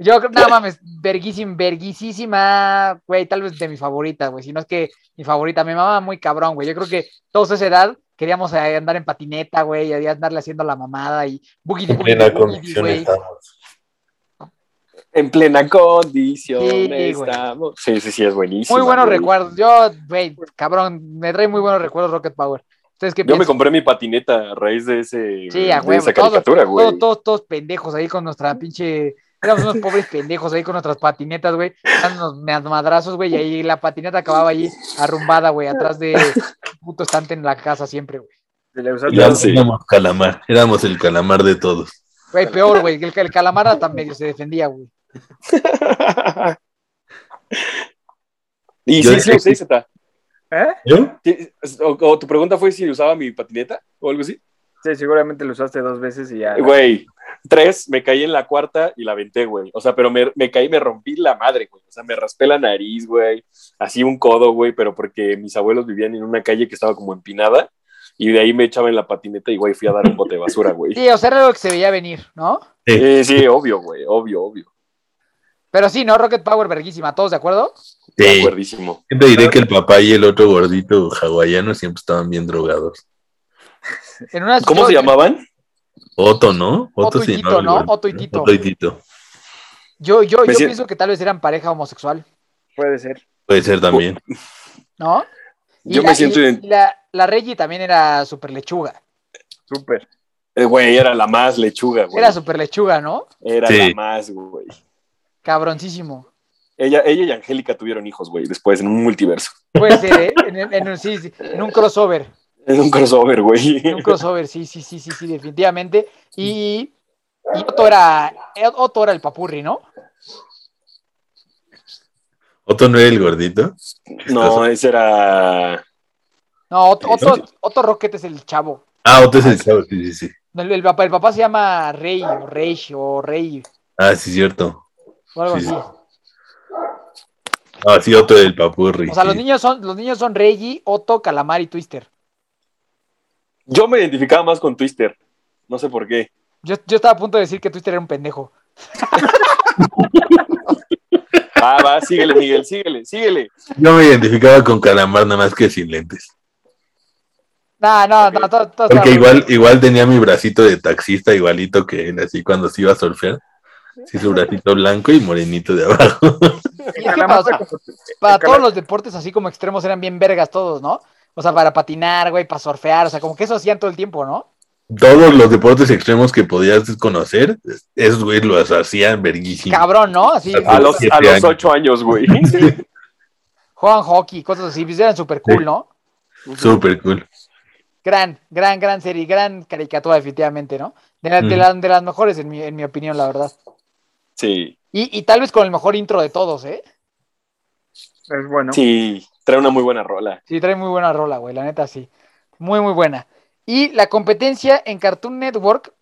Yo creo- nada mames, verguísima, verguisísima, güey, tal vez de mi favorita, güey, si no es que mi favorita, mi mamá muy cabrón, güey, yo creo que todos a esa edad queríamos eh, andar en patineta, güey, y andarle haciendo la mamada y boogie En plena condición estamos. En plena condición Sí, estamos. Sí, sí, sí, es buenísimo. Muy buenos güey. recuerdos, yo, güey, cabrón, me trae muy buenos recuerdos Rocket Power. ¿Ustedes qué Yo me compré mi patineta a raíz de ese Sí, a de huevo, esa todos, caricatura, güey. todos, todos, todos pendejos ahí con nuestra pinche. Éramos unos pobres pendejos ahí con nuestras patinetas, güey, dándonos mad- madrazos, güey, y ahí la patineta acababa ahí arrumbada, güey, atrás de un puto estante en la casa siempre, güey. Éramos, Sí. éramos calamar, éramos el calamar de todos. Güey, peor, güey. El, el calamar hasta medio se defendía, güey. Y Yo sí, sí, lo usé, Zeta. ¿Eh? ¿Yo? Sí, O, o tu pregunta fue si usaba mi patineta o algo así. Sí, seguramente lo usaste dos veces y ya. Güey, tres, me caí en la cuarta y la aventé, güey. O sea, pero me, me caí, me rompí la madre, güey. O sea, me raspé la nariz, güey. Así un codo, güey, pero porque mis abuelos vivían en una calle que estaba como empinada. Y de ahí me echaba en la patineta y, güey, fui a dar un bote de basura, güey. Sí, o sea, era algo que se veía venir, ¿no? Eh, sí, obvio, güey, obvio, obvio. Pero sí, ¿no? Rocket Power, verguísima. ¿Todos de acuerdo? De Sí. acuerdísimo. Yo te diré que el papá y el otro gordito hawaiano siempre estaban bien drogados. En una, ¿Cómo se llamaban? Otto, ¿no? Otto y sí, Tito, ¿no? Otto y Tito. Otto y Tito. Yo, yo, yo pienso que tal vez eran pareja homosexual, Puede ser. Puede ser también. ¿no? Y Yo la- me siento y- en- y la, la Reggie también era super lechuga. Súper. Eh, Güey, era la más lechuga, güey. Era super lechuga, ¿no? Era Sí. la más, güey. Cabroncísimo. Ella, ella y Angélica tuvieron hijos, güey, después en un multiverso. Puede ser, ¿eh? (laughs) En, en- en un- sí, sí, en un crossover. En un crossover, güey. En un crossover, sí, sí, sí, sí, sí, definitivamente. Y, y Otto era, Otto era el papurri, ¿no? Otto no era el gordito. No, ese era. No, Otto, Otto, Otto Rocket es el chavo. Ah, Otto es el chavo, sí, sí, sí. El, el papá, el papá se llama Rey, o Rey, o Rey, Ah, sí, cierto. O algo Sí, así. Ah, sí, Otto del papurri. O sea, los niños son, los niños son Reggie, Otto, Calamar y Twister. Yo me identificaba más con Twister. No sé por qué. Yo, yo estaba a punto de decir que Twister era un pendejo. (laughs) Ah, va, síguele, Miguel, síguele, síguele. Yo me identificaba con Calamar nada más que sin lentes. No, no, no, todo, todo Porque igual, igual tenía mi bracito de taxista igualito que él, así cuando se iba a surfear. Sí, su bracito blanco y morenito de abajo. Y (laughs) es que para, para todos los deportes así como extremos eran bien vergas todos, ¿no? O sea, para patinar, güey, para surfear, o sea, como que eso hacían todo el tiempo, ¿no? Todos los deportes extremos que podías conocer, esos güeyes los hacían verguísimo. Cabrón, ¿no? Así, A los, a los ocho años, güey. (laughs) juegan hockey, cosas así, pues eran súper cool, Sí. ¿no? Súper cool. Gran, gran, gran serie, gran caricatura, definitivamente, ¿no? De, la- de, Mm. la- de las mejores, en mi, en mi opinión, la verdad. Sí, Y, y tal vez con el mejor intro de todos, ¿eh? Es bueno. sí, trae una muy buena rola. Sí, trae muy buena rola, güey, la neta, sí. Muy, muy buena. Y la competencia en Cartoon Network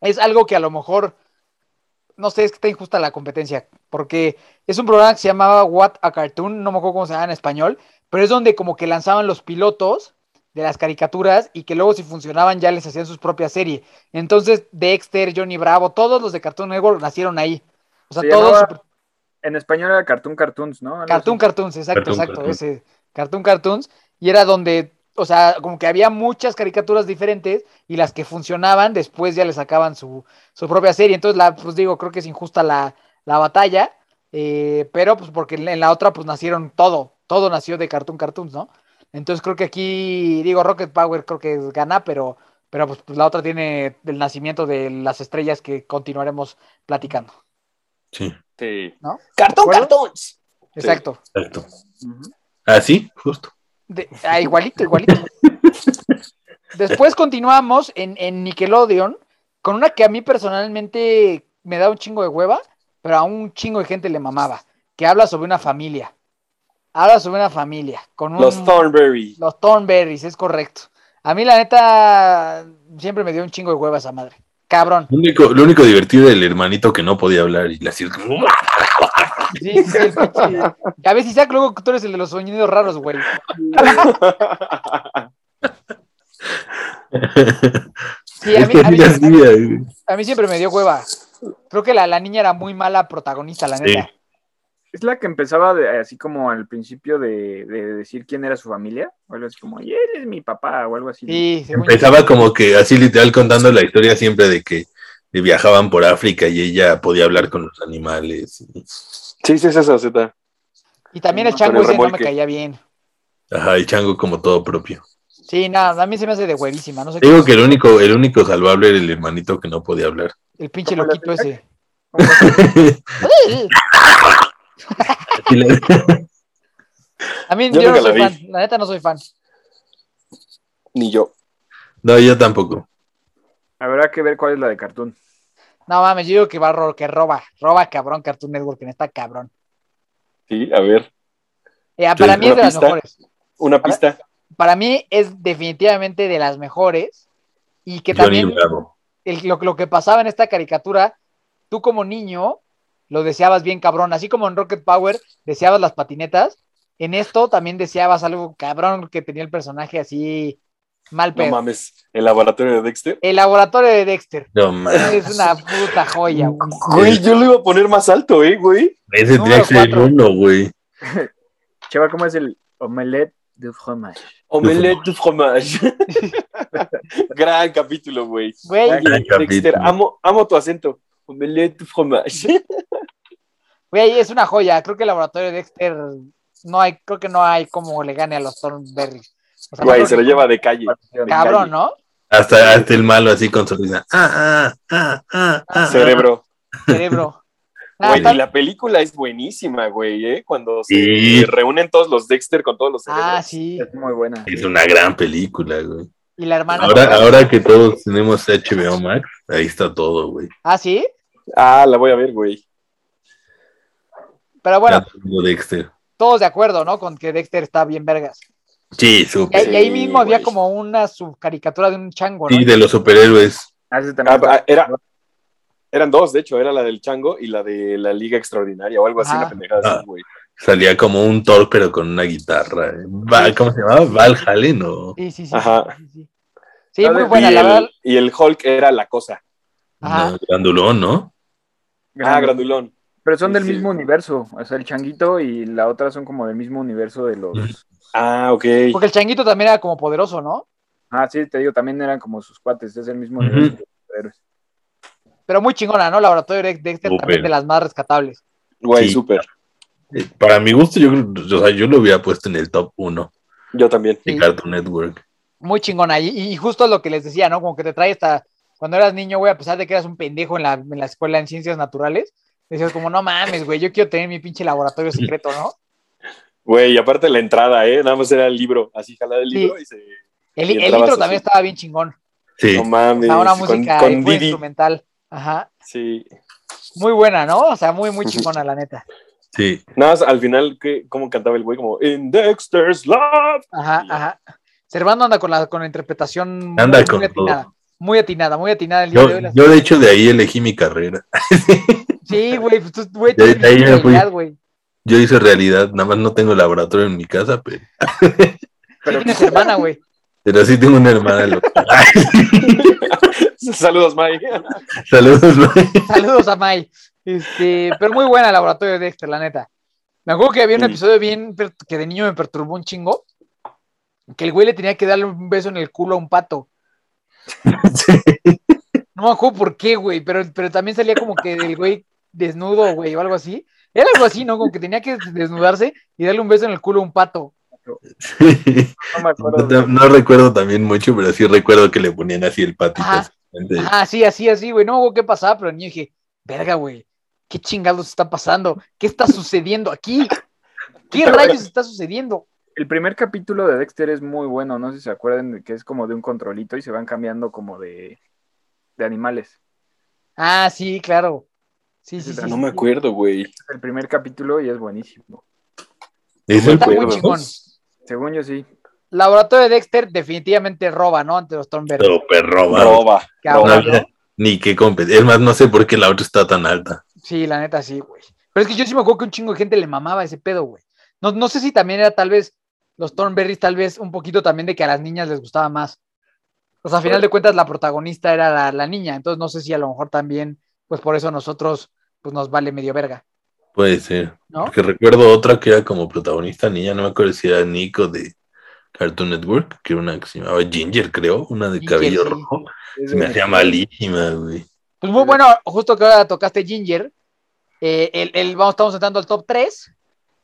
es algo que a lo mejor, no sé, es que está injusta la competencia, porque es un programa que se llamaba What a Cartoon, no me acuerdo cómo se llama en español, pero es donde como que lanzaban los pilotos de las caricaturas y que luego si funcionaban ya les hacían sus propias series. Entonces Dexter, Johnny Bravo, todos los de Cartoon Network nacieron ahí. O sea, Se todos... llamaba super- En español era Cartoon Cartoons, ¿no? Cartoon. Cartoons, exacto, Cartoon exacto, Cartoons. ese Cartoon Cartoons, y era donde, o sea, como que había muchas caricaturas diferentes y las que funcionaban después ya le sacaban su, su propia serie, entonces la, pues digo, creo que es injusta la, la batalla, eh, pero pues porque en la- en la otra pues nacieron todo, todo nació de Cartoon Cartoons, ¿no? Entonces creo que aquí, digo, Rocket Power creo que gana, pero, pero pues, pues, la otra tiene el nacimiento de las estrellas que continuaremos platicando, Sí, Sí. ¿no? Cartoon ¿De acuerdo? Cartoons. Exacto. exacto. Ujú. Ah, sí, justo. De- ah, igualito, igualito. Después continuamos en, en Nickelodeon con una que a mí personalmente me da un chingo de hueva, pero a un chingo de gente le mamaba, que habla sobre una familia. Habla sobre una familia. Con un, Los Thornberry. Los Thornberries, es correcto. A mí la neta siempre me dio un chingo de hueva esa madre. Cabrón. Lo único, lo único divertido era el hermanito que no podía hablar y le hacía. Sí, sí, el pinche- A ver si Isaac, luego tú eres el de los sonidos raros, güey. Sí, a Es mí, a mí-. A mí siempre me dio hueva. Creo que la, la niña era muy mala protagonista, la Sí. neta. Es la que empezaba de- así como al principio de, de decir quién era su familia, o algo así como, y él es mi papá, o algo así. Sí. Empezaba como que así literal contando la historia siempre de que viajaban por África y ella podía hablar con los animales. Sí, sí, es esa Z. Y también el chango ese no me caía bien. Ajá, el chango como todo propio. Sí, nada, a mí se me hace de huevísima. No sé Digo qué- que el único, el único salvable era el hermanito que no podía hablar. El pinche ¿Cómo le loquito ese. (laughs) ¿Cómo se- Y la- A mí (laughs) Yo yo, no soy la fan. La neta no soy fan. Ni yo. No, yo tampoco. Habrá que ver cuál es la de Cartoon. No mames, yo digo que va que roba, roba cabrón Cartoon Network, en esta cabrón. Sí, a ver, Eh, para Sí, mí es de las mejores. una pista. Para mí es definitivamente de las mejores. Y que Johnny también el- lo, lo que pasaba en esta caricatura, tú como niño lo deseabas bien cabrón, así como en Rocket Power deseabas las patinetas, en esto también deseabas algo cabrón que tenía el personaje así mal No pedo. mames, el laboratorio de Dexter. el laboratorio de Dexter. No mames. Es una puta joya. güey. Güey, yo lo iba a poner más alto, ¿eh, güey? Ese tendría que ser uno, güey. (laughs) Cheva, ¿cómo es el omelette de fromage? Omelette du fromage. (laughs) Gran capítulo, güey. Güey, Dexter, amo tu acento. Omelette fromage. (laughs) güey, es una joya. Creo que el laboratorio de Dexter no hay, creo que no hay como le gane a los Thornberry. O sea, Güey, se lo lleva de calle. de Cabrón, calle. ¿no? Hasta, hasta el malo así con su risa. Ah, ah, ah, ah, ah. Cerebro. Cerebro. Ah, (laughs) Güey, tal- y la película es buenísima, güey, ¿eh? Cuando se Sí. reúnen todos los Dexter con todos los cerebros. ah, sí. Es muy buena. Es una gran película, güey. Y la hermana. Ahora, ahora que todos tenemos HBO Max, ahí está todo, güey. Ah, sí. Ah, la voy a ver, güey. Pero bueno, Ya tengo Dexter. todos de acuerdo, ¿no? Con que Dexter está bien vergas. Sí, súper. y ahí Sí, mismo había güey. como una subcaricatura de un chango, ¿no? Sí, de los superhéroes. Ah, ese Ah, también. ah, era, eran dos, de hecho, era la del Chango y la de la Liga Extraordinaria o algo así, Ajá. una pendejada Ah. así, güey. Salía como un Thor, pero con una guitarra. Va- ¿Cómo se llamaba? Valhalla, ¿no? Sí, sí, sí. Ajá. Sí, sí, sí. Sí, muy buena, y, la verdad. el, y el Hulk era la cosa. Ajá. No, grandulón, ¿no? Ah, grandulón. Pero son del Sí. mismo universo. O sea, el changuito y la otra son como del mismo universo de los. Ah, ok. Porque el changuito también era como poderoso, ¿no? Ah, sí, te digo, también eran como sus cuates. Es el mismo universo de los superhéroes. Pero muy chingona, ¿no? Laboratorio de Dexter también de las más rescatables. Güey, Sí. súper. Eh, Para mi gusto, yo, creo- o sea, yo lo hubiera puesto en el top 1 Yo también. Sí. Cartoon Network. Muy chingona. Y, y justo lo que les decía, ¿no? Como que te trae hasta cuando eras niño, güey, a pesar de que eras un pendejo en la, en la escuela en ciencias naturales, decías como, no mames, güey, yo quiero tener mi pinche laboratorio secreto, ¿no? Güey, y aparte la entrada, ¿eh? Nada más era el libro. Así jalaba el Sí. libro y se. El, Y el intro así. también estaba bien chingón. Sí, No mames. Estaba una con, música con Didi. instrumental. Ajá. Sí. Muy buena, ¿no? O sea, muy, muy chingona, la neta. sí. Nada más al final, ¿qué, ¿cómo cantaba el güey? Como, In Dexter's Love. Ajá, ajá. Servando anda con la, con la interpretación Anda muy, con muy atinada. todo. Muy atinada, muy atinada el día Yo, de hoy. yo, de hecho, de ahí elegí mi carrera. (laughs) Sí, güey, pues, tú, güey, De- de ahí tienes me fui. realidad, güey. Yo hice realidad, nada más no tengo laboratorio en mi casa, pero, Pero tienes hermana, güey. (laughs) pero sí tengo una hermana loca. (laughs) Saludos, Mike. Saludos, güey. Saludos a Mai. Este, pero muy buena el laboratorio de Dexter, la neta. Me acuerdo que había un Sí. episodio bien que de niño me perturbó un chingo. Que el güey le tenía que darle un beso en el culo a un pato. (laughs) No me acuerdo por qué, güey, pero, pero también salía como que el güey desnudo, güey, o algo así. Era algo así, ¿no? Como que tenía que desnudarse y darle un beso en el culo a un pato. No me acuerdo. No, no recuerdo también mucho, pero sí recuerdo que le ponían así el patito. Ajá. Ah, sí, así, así, güey. No me acuerdo qué pasaba, pero el niño dije, verga, güey, ¿qué chingados está pasando? ¿Qué está sucediendo aquí? ¿Qué (laughs) rayos está sucediendo? El primer capítulo de Dexter es muy bueno. No sé si se acuerdan de que es como de un controlito y se van cambiando como de, de animales. Ah, sí, claro. Sí, sí, sí. No sí, me acuerdo, güey. Es el primer capítulo y es buenísimo. Es el. Según yo sí. Laboratorio de Dexter definitivamente roba, ¿no? Ante los Thornberry. Super roba. Roba. Había ni qué competir. Es más, no sé por qué la otra está tan alta. Sí, la neta sí, güey. Pero es que yo sí me acuerdo que un chingo de gente le mamaba ese pedo, güey. No, no sé si también era tal vez los Thornberrys, tal vez un poquito también de que a las niñas les gustaba más. O sea, a final de cuentas la protagonista era la, la niña, entonces no sé si a lo mejor también, pues por eso nosotros, pues nos vale medio verga, Puede ser. ¿no? Porque recuerdo otra que era como protagonista niña, no me acuerdo si era Nico de Cartoon Network, que era una que se llamaba Ginger, creo, una de Ginger, cabello sí. rojo. Se me hacía malísima, güey. Pues muy bueno, justo que ahora tocaste Ginger, eh, el, el- vamos, estamos entrando al top 3,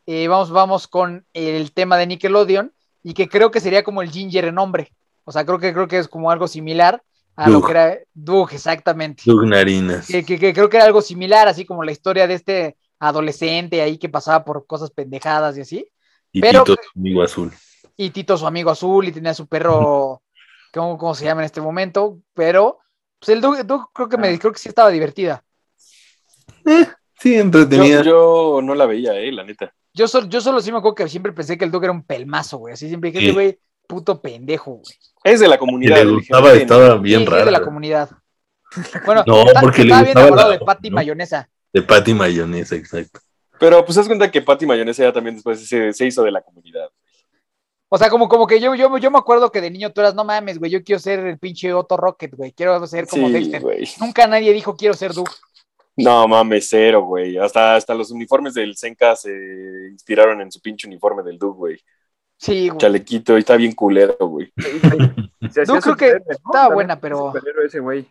vamos, vamos con el tema de Nickelodeon, y que creo que sería como el Ginger en hombre, o sea, creo que, creo que es como algo similar a lo que era Doug, exactamente. Doug Narinas. Que, que- que creo que era algo similar, así como la historia de este adolescente ahí que pasaba por cosas pendejadas y así, Y pero- Tito, su amigo azul. y Tito su amigo azul y tenía su perro, (laughs) cómo, cómo se llama en este momento, pero pues el Doug, Doug creo que me Ah. creo que sí estaba divertida. Sí, Yo, entretenida. yo no la veía, eh, la neta. Yo, sol- yo solo sí me acuerdo que siempre pensé que el Doug era un pelmazo, güey. Así siempre dije, Sí. "Ese güey, puto pendejo, güey. Es de la Y comunidad. le el gustaba, estaba bien Sí, raro. de la comunidad. (laughs) Bueno, No, porque le estaba bien gustaba enamorado la- de Patty ¿no? Mayonesa. De Patty Mayonesa, exacto. Pero pues haz cuenta que Patty Mayonesa ya también después se, se hizo de la comunidad. O sea, como, como que yo, yo, yo me acuerdo que de niño tú eras, no mames, güey, yo quiero ser el pinche Otto Rocket, güey. Quiero ser como Sí, Dexter. Nunca nadie dijo quiero ser Doug. No mames, cero, güey. Hasta, hasta los uniformes del Senka se inspiraron en su pinche uniforme del Doug, güey. Sí, güey. Chalequito, y está bien culero, güey. Yo (laughs) creo que ¿no? estaba buena, pero- superhéroe ese güey.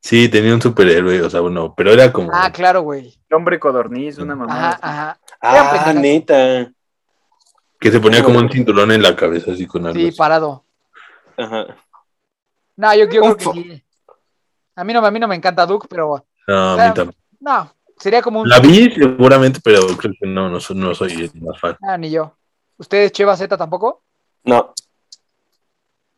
Sí, tenía un superhéroe, o sea, bueno, pero era como. Ah, claro, güey. El hombre codorniz, una mamá. Ajá, ajá. Ah, neta. que se ponía como un cinturón en la cabeza, así con algo. Sí, así. parado. Ajá. No, yo, yo creo que sí. A mí no, a mí no me encanta Doug, pero No, a mí Ah, tampoco. No, sería como un... La vi seguramente, pero creo que no, no, soy- no soy más fan. Ah, ni yo. ¿Ustedes, Cheva Z, tampoco? No.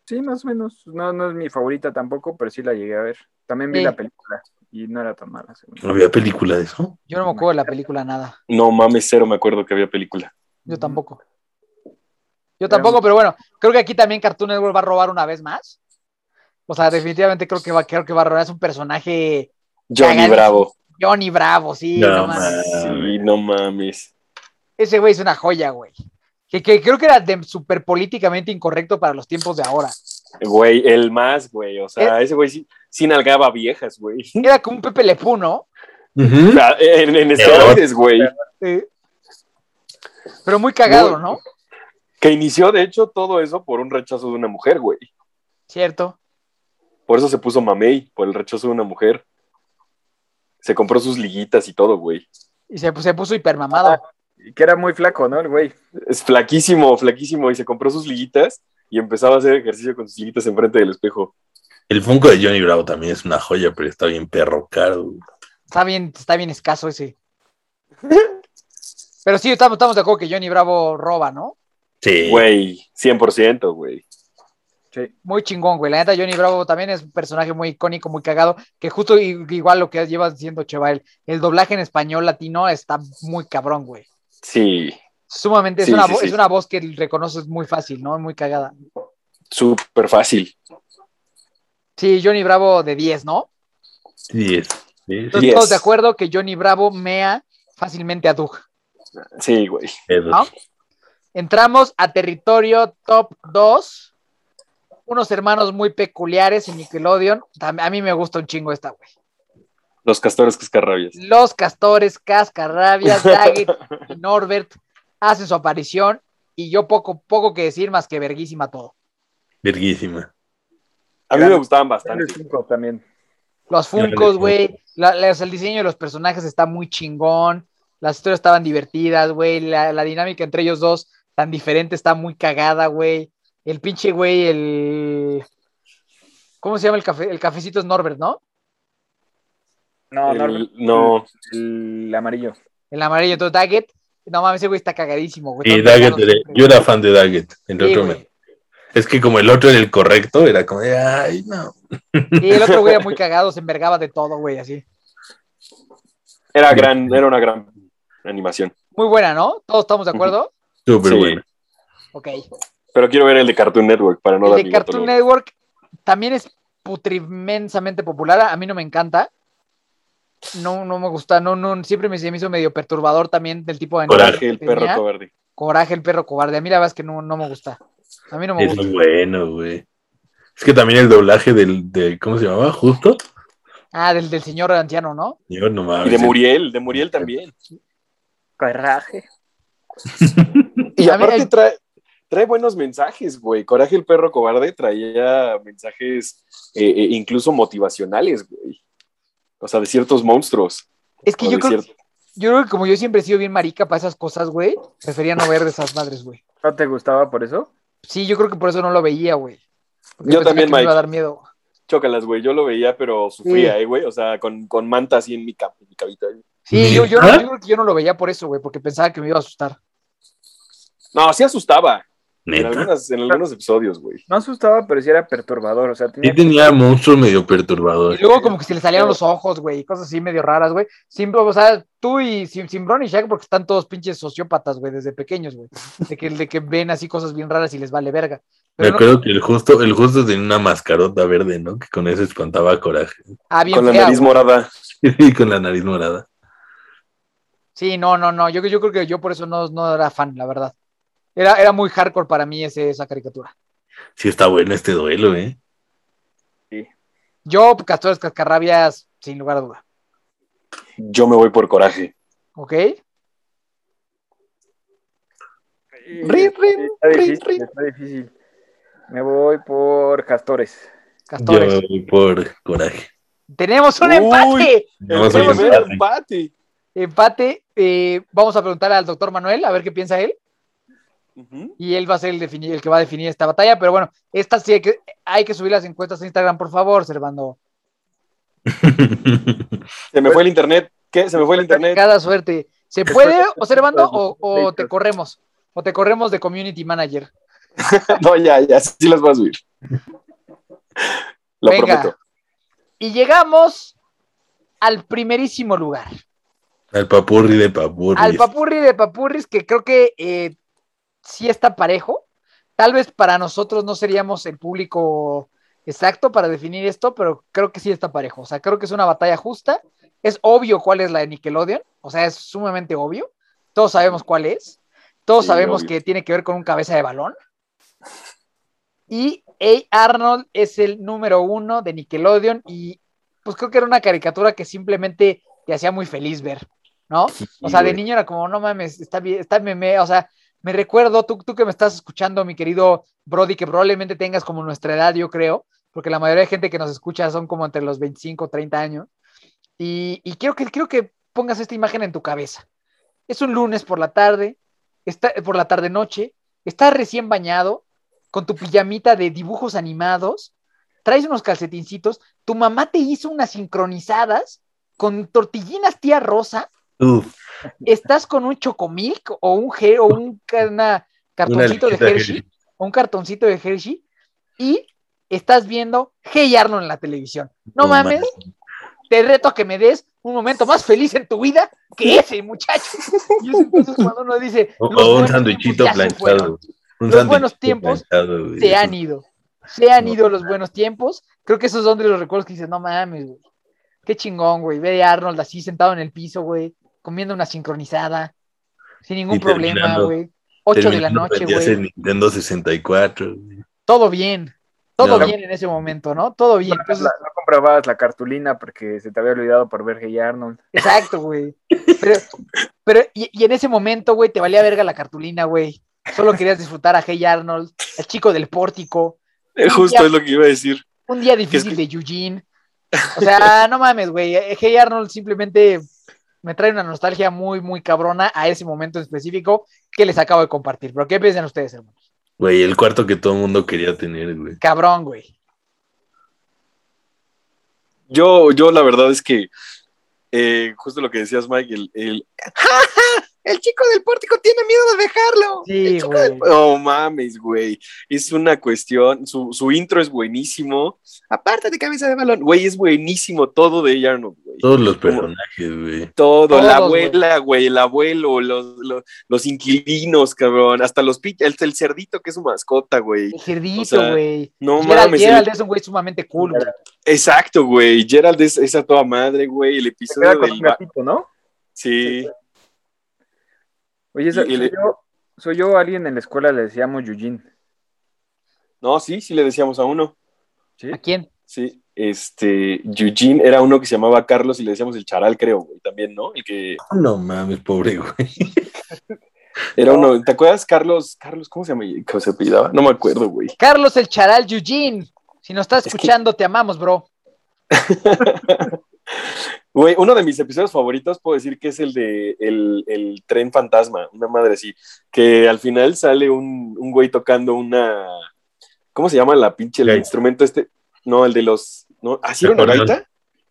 Sí, más o menos. No, no es mi favorita tampoco, pero sí la llegué a ver. También vi Sí. la película y no era tan mala. según. ¿No había película de eso? Yo no me acuerdo de la película nada. No mames, cero me acuerdo que había película. Yo tampoco. Yo tampoco, pero bueno, creo que aquí también Cartoon Network va a robar una vez más. O sea, definitivamente creo que va, creo que va a robar. Es un personaje Johnny Cagadísimo. Bravo. Johnny Bravo, sí. No, no mames. Sí, no mames. Ese güey es una joya, güey. Que, que creo que era de súper políticamente incorrecto para los tiempos de ahora. Güey, el más, güey. O sea, ese güey sí, sí nalgaba viejas, güey. Era como un Pepe Lepú, ¿no? En, en esteroides, güey. Sí. Pero muy cagado, ¿no? Que inició, de hecho, todo eso por un rechazo de una mujer, güey. Cierto. Por eso se puso mamey, por el rechazo de una mujer. Se compró sus liguitas y todo, güey. Y se, se puso hipermamado. Y que era muy flaco, ¿no? El güey. Es flaquísimo, flaquísimo. Y se compró sus liguitas y empezaba a hacer ejercicio con sus liguitas enfrente del espejo. El Funko de Johnny Bravo también es una joya, pero está bien perro caro. güey. Está bien, está bien escaso ese. (laughs) Pero sí, estamos, estamos de acuerdo que Johnny Bravo roba, ¿no? Sí. Güey, 100%, güey. Sí. Muy chingón, güey. La neta, Johnny Bravo también es un personaje muy icónico, muy cagado, que justo igual lo que llevas diciendo, Cheval, el doblaje en español latino está muy cabrón, güey. Sí, Sumamente, es, Sí, una sí, es una voz que reconoces muy fácil, ¿no? Muy cagada. súper fácil. Sí, Johnny Bravo de 10, ¿no? Sí, es. Sí, Entonces, sí, Yes. todos de acuerdo que Johnny Bravo mea fácilmente a Doug. Sí, güey. Entramos a territorio top 2. Unos hermanos muy peculiares en Nickelodeon. A mí me gusta un chingo esta, güey. Los castores cascarrabias. Los castores, Cascarrabias, Daggett (laughs) y Norbert hacen su aparición. Y yo poco, poco que decir más que verguísima todo. Verguísima. A mí me gustaban bastante. Funkos también. Los Funkos, güey. el diseño de los personajes está muy chingón. Las historias estaban divertidas, güey. La, la dinámica entre ellos dos, tan diferente, está muy cagada, güey. El pinche, güey, el. ¿Cómo se llama el café? El cafecito es Norbert, ¿no? No, no, El- no, el amarillo. El amarillo, entonces Daggett. No mames, ese güey está cagadísimo, güey. Y Daggett, yo era fan de Daggett. El Sí, otro me- Es que como el otro era el correcto, era como de, ay, no. Y el otro güey era muy (laughs) cagado, se envergaba de todo, güey, así. era gran, era una gran animación. Muy buena, ¿no? ¿Todos estamos de acuerdo? Súper Sí. bueno. Ok. Pero quiero ver el de Cartoon Network para no el dar de Cartoon. Network también es putrimensamente popular. A mí no me encanta. No, no me gusta. No, no, siempre me, se me hizo medio perturbador también del tipo de Coraje, el perro cobarde. Coraje, el perro cobarde. A mí la verdad es que no, no me gusta. A mí no me Es gusta. muy bueno, güey. Es que también el doblaje del, de, ¿cómo se llamaba? ¿Justo? Ah, del, del señor anciano, ¿no? Yo no mames. Y de Muriel, de Muriel también. Coraje. (laughs) Y aparte el- trae, trae buenos mensajes, güey. Coraje el perro cobarde traía mensajes eh, eh, incluso motivacionales, güey. O sea, de ciertos monstruos. Es que yo creo, cier- yo creo que como yo siempre he sido bien marica para esas cosas, güey, prefería no ver de esas madres, güey. ¿No te gustaba por eso? Sí, yo creo que por eso no lo veía, güey. Porque Yo también, que me Mike. iba a dar miedo. Chócalas, güey. Yo lo veía, pero sufría, eh, güey. O sea, con, con manta así en mi, en mi cabita. Sí, yo, yo, ¿Ah? yo creo que yo no lo veía por eso, güey, porque pensaba que me iba a asustar. No, sí asustaba. En, Neta. algunas, en algunos episodios, güey. No asustaba, pero sí era perturbador. O sea, tenía Sí tenía monstruo medio perturbador. Y luego como que se le salían los ojos, güey, y cosas así medio raras, güey. Sin, o sea, tú y sin, y Shaq porque están todos pinches sociópatas, güey, desde pequeños, güey. De que, de que ven así cosas bien raras y les vale verga. Me Pero no- acuerdo que el justo, el justo tenía una mascarota verde, ¿no? Que con eso espantaba coraje. ah, bien Con la nariz güey. morada. (laughs) Y con la nariz morada. Sí, no, no, no. Yo, yo creo que yo por eso no, no era fan, la verdad. Era, era muy hardcore para mí ese, esa caricatura. Sí está bueno este duelo, ¿eh? Yo, Castores Cascarrabias, sin lugar a duda. Yo me voy por coraje. ¿Ok? Sí, Rin, rin, está rin, difícil, rin. está difícil. Me voy por Castores. Castores. Yo voy por coraje. Tenemos un Uy. empate. Tenemos un empate. empate. Empate. eh, vamos a preguntar al doctor Manuel a ver qué piensa él. Y él va a ser el, el que va a definir esta batalla, pero bueno, estas sí hay que, hay que subir las encuestas a Instagram, por favor, Servando. (laughs) Se me fue el internet. ¿Qué? Se me fue el internet. Cada suerte. ¿Se puede, o Servando, o, o te corremos? O te corremos de community manager. (laughs) No, ya, ya, sí las voy a subir. Lo Venga. prometo. Y llegamos al primerísimo lugar, Al papurri de papurri. al papurri de papurris, que creo que eh, sí está parejo. Tal vez para nosotros no seríamos el público exacto para definir esto, pero creo que sí está parejo. O sea, creo que es una batalla justa. Es obvio cuál es la de Nickelodeon, o sea, es sumamente obvio. Todos sabemos cuál es. Todos Sí, sabemos obvio. que tiene que ver con un cabeza de balón. Y A. Arnold es el número uno de Nickelodeon y pues creo que era una caricatura que simplemente te hacía muy feliz ver, ¿no? O sea, de niño era como, no mames, está bien, está meme, o sea, me recuerdo, tú, tú que me estás escuchando, mi querido Brody, que probablemente tengas como nuestra edad, yo creo, porque la mayoría de gente que nos escucha son como entre los 25, 30 años, y, y quiero, que, quiero que pongas esta imagen en tu cabeza. Es un lunes por la tarde, está, por la tarde-noche, estás recién bañado, con tu pijamita de dibujos animados, traes unos calcetincitos, tu mamá te hizo unas sincronizadas con tortillinas tía Rosa, Uf, estás con un chocomilk o un, o un una cartoncito de Hershey, Hershey. o un cartoncito de Hershey, y estás viendo Hey Arnold en la televisión. No, No mames, te reto a que me des un momento más feliz en tu vida que ese, muchacho. Y es entonces cuando uno dice, O, un buenos sandwichito planchado. Un Los buenos tiempos planchado, se han ido. Se han No. ido los buenos tiempos. Creo que esos son de los recuerdos que dices, no mames, güey. Qué chingón, güey. Ve a Arnold así sentado en el piso, güey, comiendo una sincronizada, sin ningún Y problema, güey. 8 de la noche, güey. Nintendo 64. güey. Todo bien. Todo No. bien en ese momento, ¿no? Todo bien. No, Entonces, la- no comprabas la cartulina porque se te había olvidado por ver Hey Arnold. exacto, güey. Pero, pero y, y en ese momento, güey, te valía verga la cartulina, güey. Solo querías disfrutar a Hey Arnold, el chico del pórtico, Eh, Justo es lo que iba a decir. un día difícil de Eugene. O sea, no mames, güey. Hey Arnold simplemente me trae una nostalgia muy, muy cabrona a ese momento en específico que les acabo de compartir. Pero ¿qué piensan ustedes, hermanos? Güey, el cuarto que todo el mundo quería tener, güey. Cabrón, güey. Yo, yo la verdad es que eh, justo lo que decías, Mike, el, el ¡Ja, ja! El chico del pórtico tiene miedo de dejarlo. Sí, El chico güey. del- No mames, güey. Es una cuestión. Su, su intro es buenísimo. Aparte de cabeza de balón, güey, es buenísimo todo de Arnold, güey. Todos los personajes, güey. Todo, Todos, la abuela, güey, el abuelo, los, los, los inquilinos, cabrón, hasta los el, el cerdito que es su mascota, güey. El cerdito, O sea, güey. No Gerald, mames, Gerald el- es un güey sumamente cool, güey. exacto, güey. Gerald es, es a toda madre, güey. El episodio del gatito, ¿no? Sí, Oye, soy, yo, soy yo, alguien en la escuela le decíamos Eugene. no, sí, sí le decíamos a uno. ¿Sí? ¿A quién? Sí, este, Eugene era uno que se llamaba Carlos y le decíamos el charal, creo, güey, también, ¿no? El que No mames, pobre, güey. (laughs) era uno, ¿te acuerdas, Carlos? Carlos, ¿cómo se llama? ¿Cómo se apellidaba? No me acuerdo, güey. Carlos el Charal Eugene. Si nos estás Es que- escuchando, te amamos, bro. (laughs) Güey, uno de mis episodios favoritos puedo decir que es el de el, el tren fantasma, una madre así, que al final sale un, un güey tocando una, ¿cómo se llama la pinche, el instrumento este? No, el de los, no, ¿así era una gaita?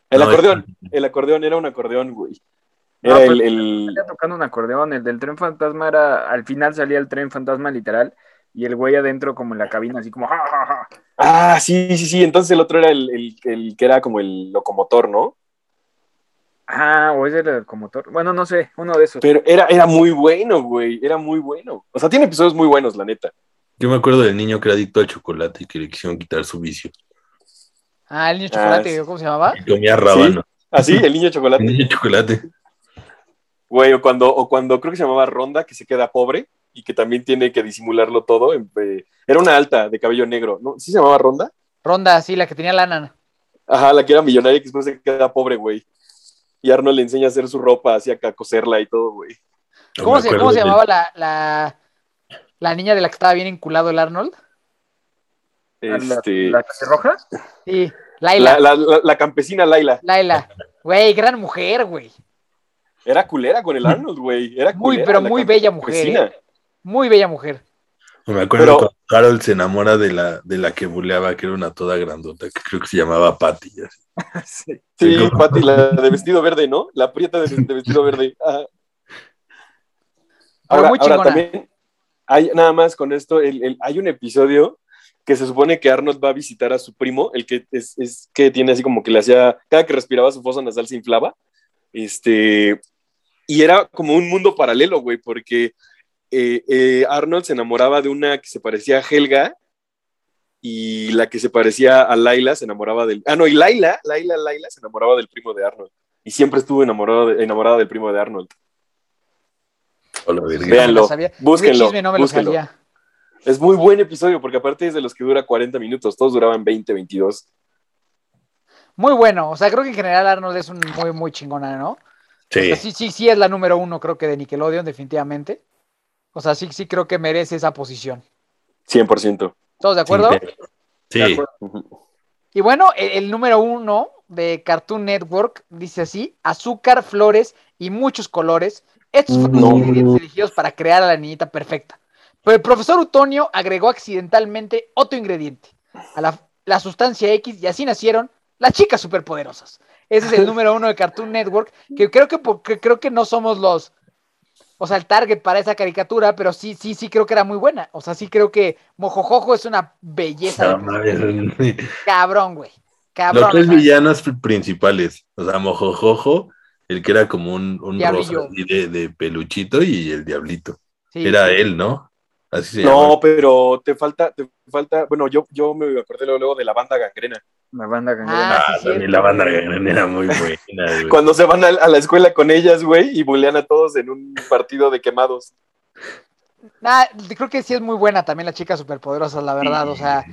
El No, acordeón, es- el acordeón era un acordeón, güey. No, Era pues, el, el- Salía tocando un acordeón, el del tren fantasma era, al final salía el tren fantasma literal, y el güey adentro como en la cabina, así como, "Ja, ja, ja". Ah, sí, sí, sí. Entonces el otro era el, el- el que era como el locomotor, ¿no? Ah, o ese era el locomotor. Bueno, no sé, uno de esos. Pero era, era muy bueno, güey. Era muy bueno. O sea, tiene episodios muy buenos, la neta. Yo me acuerdo del niño que era adicto al chocolate y que le quisieron quitar su vicio. Ah, el niño chocolate, sí. ¿cómo se llamaba? Y comía rábano. Ah, sí, el niño El chocolate. niño chocolate. Güey, o cuando, o cuando creo que se llamaba Ronda, que se queda pobre y que también tiene que disimularlo todo. en- eh, era una alta de cabello negro, ¿no? ¿Sí se llamaba Ronda? Ronda, sí, la que tenía lana. Ajá, la que era millonaria y que después se queda pobre, güey. Y Arnold le enseña a hacer su ropa, así acá a coserla y todo, güey. No ¿Cómo se, cómo se llamaba la, la, la niña de la que estaba bien enculado el Arnold? Este, ¿La, la roja? Sí, Laila. la, la- la- la campesina Laila. Laila. Güey, gran mujer, güey. Era culera con el Arnold, güey. Era Muy, culera, pero la muy bella mujer. ¿eh? Muy bella mujer. Me acuerdo Pero- cuando Harold se enamora de la, de la que buleaba, que era una toda grandota, que creo que se llamaba Patty. así. (laughs) Sí. Sí, Pati, la de vestido verde, ¿no? La prieta de, de vestido verde. (laughs) Ajá. Ahora, muy ahora también, hay, nada más con esto, el- el- hay un episodio que se supone que Arnold va a visitar a su primo, el que es, es que tiene así como que le hacía, cada que respiraba su fosa nasal se inflaba, este, y era como un mundo paralelo, güey, porque eh, eh, Arnold se enamoraba de una que se parecía a Helga, y la que se parecía a Laila se enamoraba del, ah, no, y Laila, Laila, Laila se enamoraba del primo de Arnold, y siempre estuvo enamorado de- enamorada del primo de Arnold. Hola. Véanlo, No búsquenlo, no. Es muy buen episodio porque aparte es de los que dura 40 minutos, todos duraban 20, 22. Muy bueno. O sea, creo que en general Arnold es un muy, muy chingona, ¿no? O Sí. sea, sí, sí, sí es la número uno, creo que de Nickelodeon, definitivamente. O sea, sí, sí creo que merece esa posición. 100%. ¿Todos de acuerdo? Sí. De acuerdo. Y bueno, el, el número uno de Cartoon Network dice así: azúcar, flores y muchos colores. Estos fueron los ingredientes elegidos para crear a la niñita perfecta. Pero el profesor Utonio agregó accidentalmente otro ingrediente a la, la sustancia X y así nacieron las chicas superpoderosas. Ese es el (laughs) número uno de Cartoon Network, que creo que, que creo que no somos los, o sea, el target para esa caricatura, pero sí, sí, sí creo que era muy buena. O sea, sí creo que Mojojojo es una belleza No, cabrón, güey. Los tres villanos principales, o sea, Mojojojo, el que era como un, un rosa así de, de peluchito y el diablito. sí, Era sí. él, ¿no? Así se No, llama. pero te falta, te falta, bueno, yo, yo me acordé luego, luego de la banda gangrena. La banda gangrena. Ah, sí, también la banda gangrena era muy buena, (laughs) güey. Cuando se van a, a la escuela con ellas, güey, y bulean a todos en un partido de quemados. Nah, creo que sí es muy buena también la chica superpoderosa, la verdad. O sea,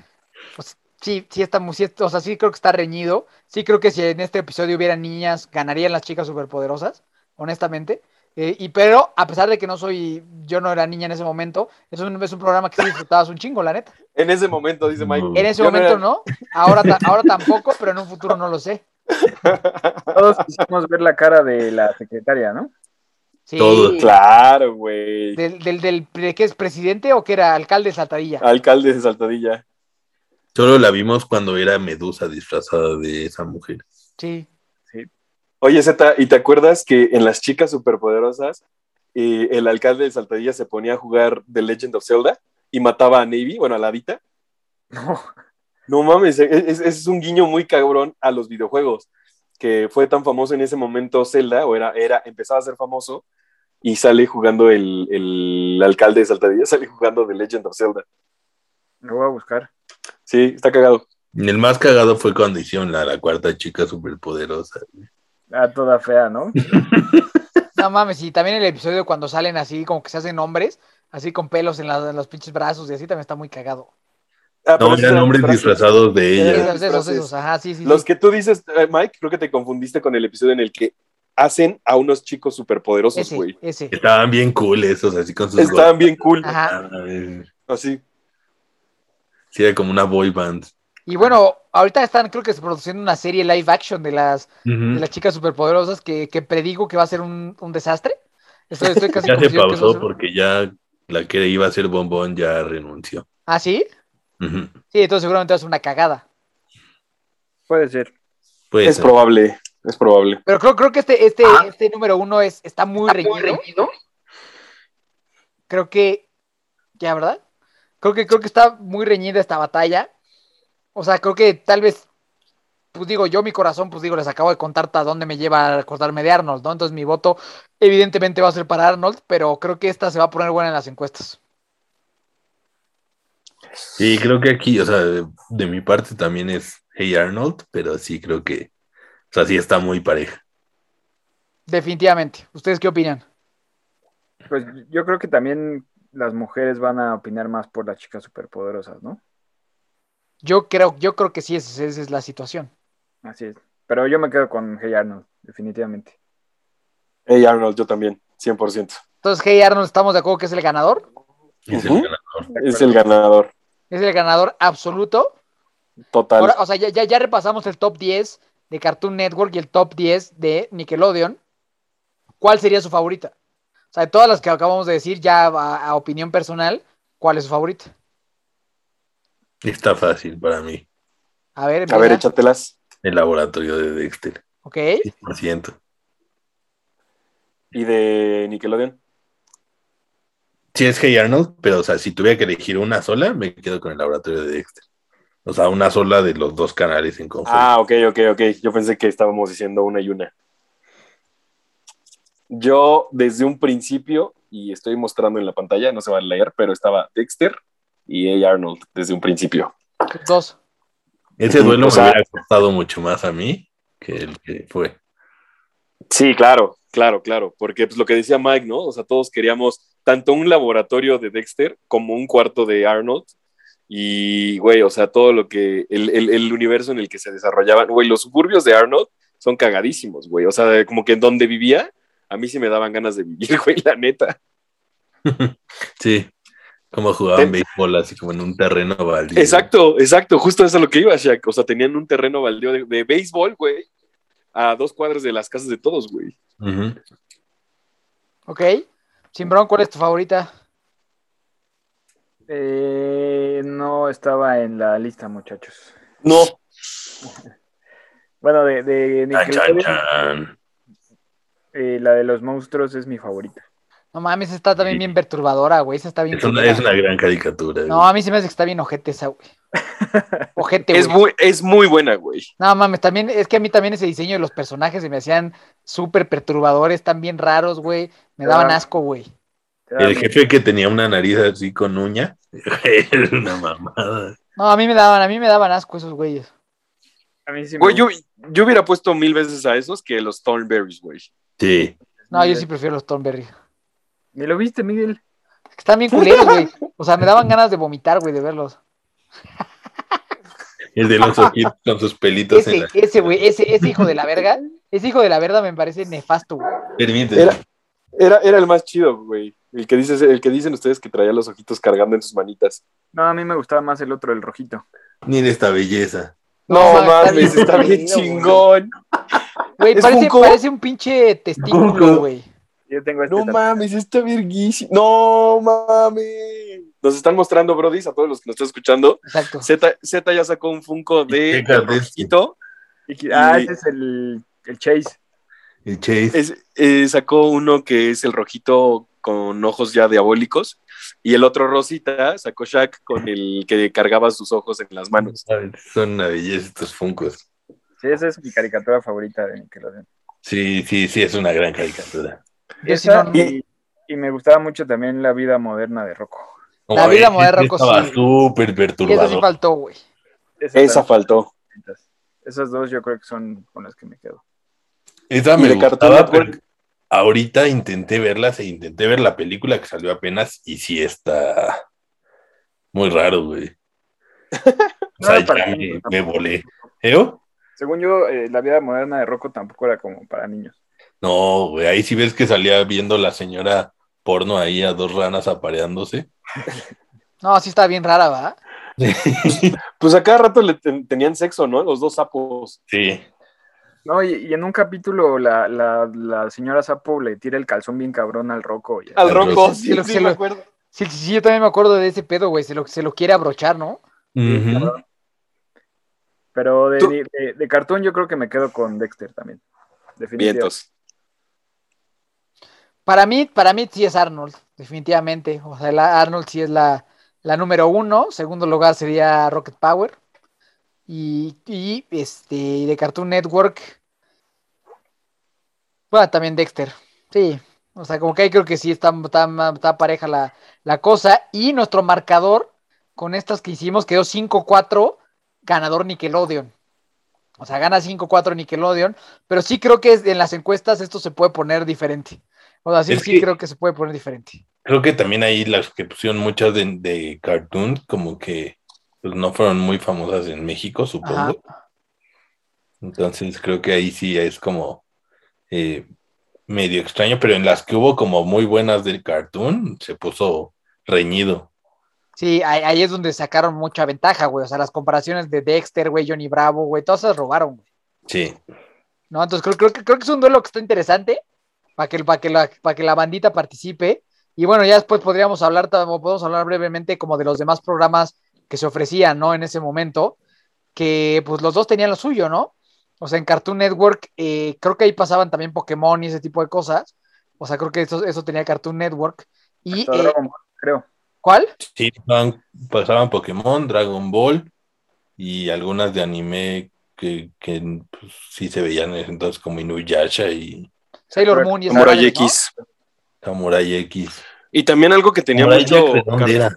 pues, sí, sí está muy, sí, o sea, sí creo que está reñido. Sí creo que si en este episodio hubiera niñas, ganarían las chicas superpoderosas, honestamente. Eh, y pero, a pesar de que no soy, yo no era niña en ese momento, es un, es un programa que sí disfrutabas un chingo, la neta. En ese momento, dice Mike. En ese Yo no momento era- no, ahora, ta- ahora tampoco, pero en un futuro no lo sé. Todos quisimos ver la cara de la secretaria, ¿no? Sí, Todos, Claro, güey. del, del, del, ¿de qué es presidente o que era alcalde de Saltadilla? Alcalde de Saltadilla. Solo la vimos cuando era Medusa disfrazada de esa mujer. Sí. Oye, Zeta, ¿y te acuerdas que en las chicas superpoderosas eh, el alcalde de Saltadilla se ponía a jugar The Legend of Zelda y mataba a Navy, bueno, a la Dita? No. No mames, es, es- un guiño muy cabrón a los videojuegos, que fue tan famoso en ese momento Zelda, o era, era empezaba a ser famoso, y sale jugando el, el alcalde de Saltadilla, (laughs) sale jugando The Legend of Zelda. Lo voy a buscar. Sí, está cagado. El más cagado fue cuando hicieron la, la cuarta chica superpoderosa. Ah, toda fea, ¿no? (laughs) No mames, y también el episodio cuando salen así, como que se hacen hombres, así con pelos en, la- en los pinches brazos y así también está muy cagado. Ah, No, eran hombres disfrazados de ella. Esos, esos, disfraces. esos, ajá, sí, sí. Los sí. que tú dices, eh, Mike, creo que te confundiste con el episodio en el que hacen a unos chicos superpoderosos, güey. ese. Estaban bien cool esos, así con sus Estaban bien cool. Ajá. Ah, Así. Sí, era como una boy band. Y bueno, ahorita están, creo que se produciendo una serie live action de las, de las chicas superpoderosas que, que predigo que va a ser un, un desastre. Estoy, estoy (laughs) casi Ya se pausó ser- porque ya la que iba a ser bombón ya renunció. ¿Ah, sí? Sí, entonces seguramente va a ser una cagada. Puede ser. Puede Es ser. probable, es probable. Pero creo, creo que este, este, Ah. este número uno es, está muy reñido. Creo que. Ya, ¿verdad? Creo que, creo que está muy reñida esta batalla. O sea, creo que tal vez, pues digo, yo mi corazón, pues digo, les acabo de contar hasta dónde me lleva a acordarme de Arnold, ¿no? Entonces mi voto evidentemente va a ser para Arnold, pero creo que esta se va a poner buena en las encuestas. Sí, creo que aquí, o sea, de, de mi parte también es Hey Arnold, pero sí creo que, o sea, sí está muy pareja. Definitivamente. ¿Ustedes qué opinan? Pues yo creo que también las mujeres van a opinar más por las chicas superpoderosas, ¿no? Yo creo, yo creo que sí, esa, esa es la situación. Así es. Pero yo me quedo con Hey Arnold, definitivamente. Hey Arnold, yo también, 100%. Entonces, Hey Arnold, ¿estamos de acuerdo que es el ganador? Es el ganador. Es el ganador, Es el ganador absoluto. total. Ahora, o sea, ya, ya, ya repasamos el top 10 de Cartoon Network y el top 10 de Nickelodeon. ¿Cuál sería su favorita? O sea, de todas las que acabamos de decir, ya a, a opinión personal, ¿cuál es su favorita? Está fácil para mí. A ver, A ver, échatelas. El laboratorio de Dexter. Ok. 100%. ¿Y de Nickelodeon? Sí, es Hey Arnold, pero o sea, si tuviera que elegir una sola, me quedo con el laboratorio de Dexter. O sea, una sola de los dos canales en conjunto. Ah, ok, ok, ok. Yo pensé que estábamos diciendo una y una. Yo, desde un principio, y estoy mostrando en la pantalla, no se va a leer, pero estaba Dexter y Hey Arnold desde un principio. Dos. Ese duelo o sea- me hubiera costado mucho más a mí que el que fue. Sí, claro, claro, claro, porque pues lo que decía Mike, ¿no? O sea, todos queríamos tanto un laboratorio de Dexter como un cuarto de Arnold. Y, güey, o sea, todo lo que, el, el- el universo en el que se desarrollaban, güey, los suburbios de Arnold son cagadísimos, güey. O sea, como que en donde vivía, a mí sí me daban ganas de vivir, (laughs) güey, la neta. Sí. Como jugaban Ten- béisbol así como en un terreno baldío. Exacto, exacto, justo eso es lo que iba, Shaq. O sea, tenían un terreno baldío de, de béisbol, güey, a dos cuadras de las casas de todos, güey. Ujú. Ok. Simbrón, ¿cuál es tu favorita? Eh, no estaba en la lista, muchachos. No, (laughs) Bueno, de, de Chan, chan, Nickelodeon, chan. eh, la de los monstruos es mi favorita. No mames, está también bien perturbadora, güey. Esa está bien. Es una, es una gran caricatura. No, güey. a mí se me hace que está bien ojete esa, güey. (laughs) Ojete, es güey. muy, es muy buena, güey. No mames, también, es que a mí también ese diseño de los personajes se me hacían súper perturbadores, tan bien raros, güey. Me daban Ah. asco, güey. El jefe que tenía una nariz así con uña. (laughs) Era una mamada. No, a mí me daban, a mí me daban asco esos güeyes. A mí sí me Güey, yo, yo hubiera puesto mil veces a esos que los Thornberries, güey. Sí. No, yo sí prefiero los Thornberry. ¿Ni lo viste, Miguel? Es que están bien culeros, güey. (laughs) O sea, me daban ganas de vomitar, güey, de verlos. El de los ojitos con sus pelitos en Ese, la. ese, güey, ese, ese hijo de la verga, ese hijo de la verga me parece nefasto, güey. Permíteme. Era, era, era el más chido, güey. El que, dices, el que dicen ustedes que traía los ojitos cargando en sus manitas. No, a mí me gustaba más el otro, el rojito. Mira esta belleza. No, No, está mames, bien está bien chingón. Güey, ¿Es parece, parece un pinche testículo, güey. Yo tengo este No también. mames, está virguísimo. No mames. Nos están mostrando, Brodis, a todos los que nos están escuchando. Exacto. Z, Z ya sacó un Funko de que- ah, ese es el, el Chase. El Chase. Es- eh, sacó uno que es el rojito con ojos ya diabólicos. Y el otro rosita sacó Shaq con el que cargaba sus ojos en las manos. Son una belleza estos funcos. Sí, esa es mi caricatura favorita de Nickelodeon. Sí, sí, sí, es una gran caricatura. Esa, no- y, y me gustaba mucho también la vida moderna de Rocco. La vida moderna, Rocco, Estaba sí. súper Y eso sí perturbador. faltó, güey. Esa faltó. Esas dos yo creo que son con las que me quedo. Esa me de gustaba, pero ahorita intenté verlas e intenté ver la película que salió apenas y sí está muy raro, güey. (laughs) O sea, ya me, volé. ¿Eo? Según yo, eh, la vida moderna de Rocco tampoco era como para niños. No, güey, ahí sí ves que salía viendo la señora porno ahí a dos ranas apareándose. No, sí está bien rara, ¿va? (laughs) Pues a cada rato le ten- tenían sexo, ¿no? Los dos sapos. Sí. No, y, y en un capítulo la, la, la señora Sapo le tira el calzón bien cabrón al Rocco. y- Al Rocco. sí, Sí, lo- sí, sí, me lo- acuerdo. Sí, sí, sí, yo también me acuerdo de ese pedo, güey. Se lo, se lo quiere abrochar, ¿no? Pero de, de, de cartoon yo creo que me quedo con Dexter también. Definitivamente. Vientos. Para mí, para mí sí es Arnold, definitivamente. O sea, Arnold sí es la, la número uno. Segundo lugar sería Rocket Power. Y, y, este, de Cartoon Network. Bueno, también Dexter. Sí. O sea, como que ahí creo que sí está, está, está pareja la, la cosa. Y nuestro marcador con estas que hicimos quedó 5-4, ganador Nickelodeon. O sea, gana 5-4 Nickelodeon, pero sí creo que en las encuestas esto se puede poner diferente. O sea, sí, Es sí que- creo que se puede poner diferente. Creo que también ahí las que pusieron muchas de, de cartoon, como que pues, no fueron muy famosas en México, supongo. Entonces creo que ahí sí es como eh, medio extraño, pero en las que hubo como muy buenas del cartoon, se puso reñido. Sí, ahí, ahí es donde sacaron mucha ventaja, güey. O sea, las comparaciones de Dexter, güey, Johnny Bravo, güey, todas se robaron, güey. Sí. ¿no? Entonces creo, creo, que, creo que es un duelo que está interesante para que, para que, la, para que la bandita participe. Y bueno, ya después podríamos hablar, podemos hablar brevemente como de los demás programas que se ofrecían, ¿no? En ese momento, que pues los dos tenían lo suyo, ¿no? O sea, en Cartoon Network, eh, creo que ahí pasaban también Pokémon y ese tipo de cosas. O sea, creo que eso, eso tenía Cartoon Network. Y, eh, Dragon Ball, creo. ¿cuál? Sí, pasaban, pasaban Pokémon, Dragon Ball y algunas de anime que, que, pues, sí se veían entonces como Inuyasha y Sailor Moon y Samurai. X. Samurai X. Y también algo que tenía Samurai mucho Jack, ¿de dónde era?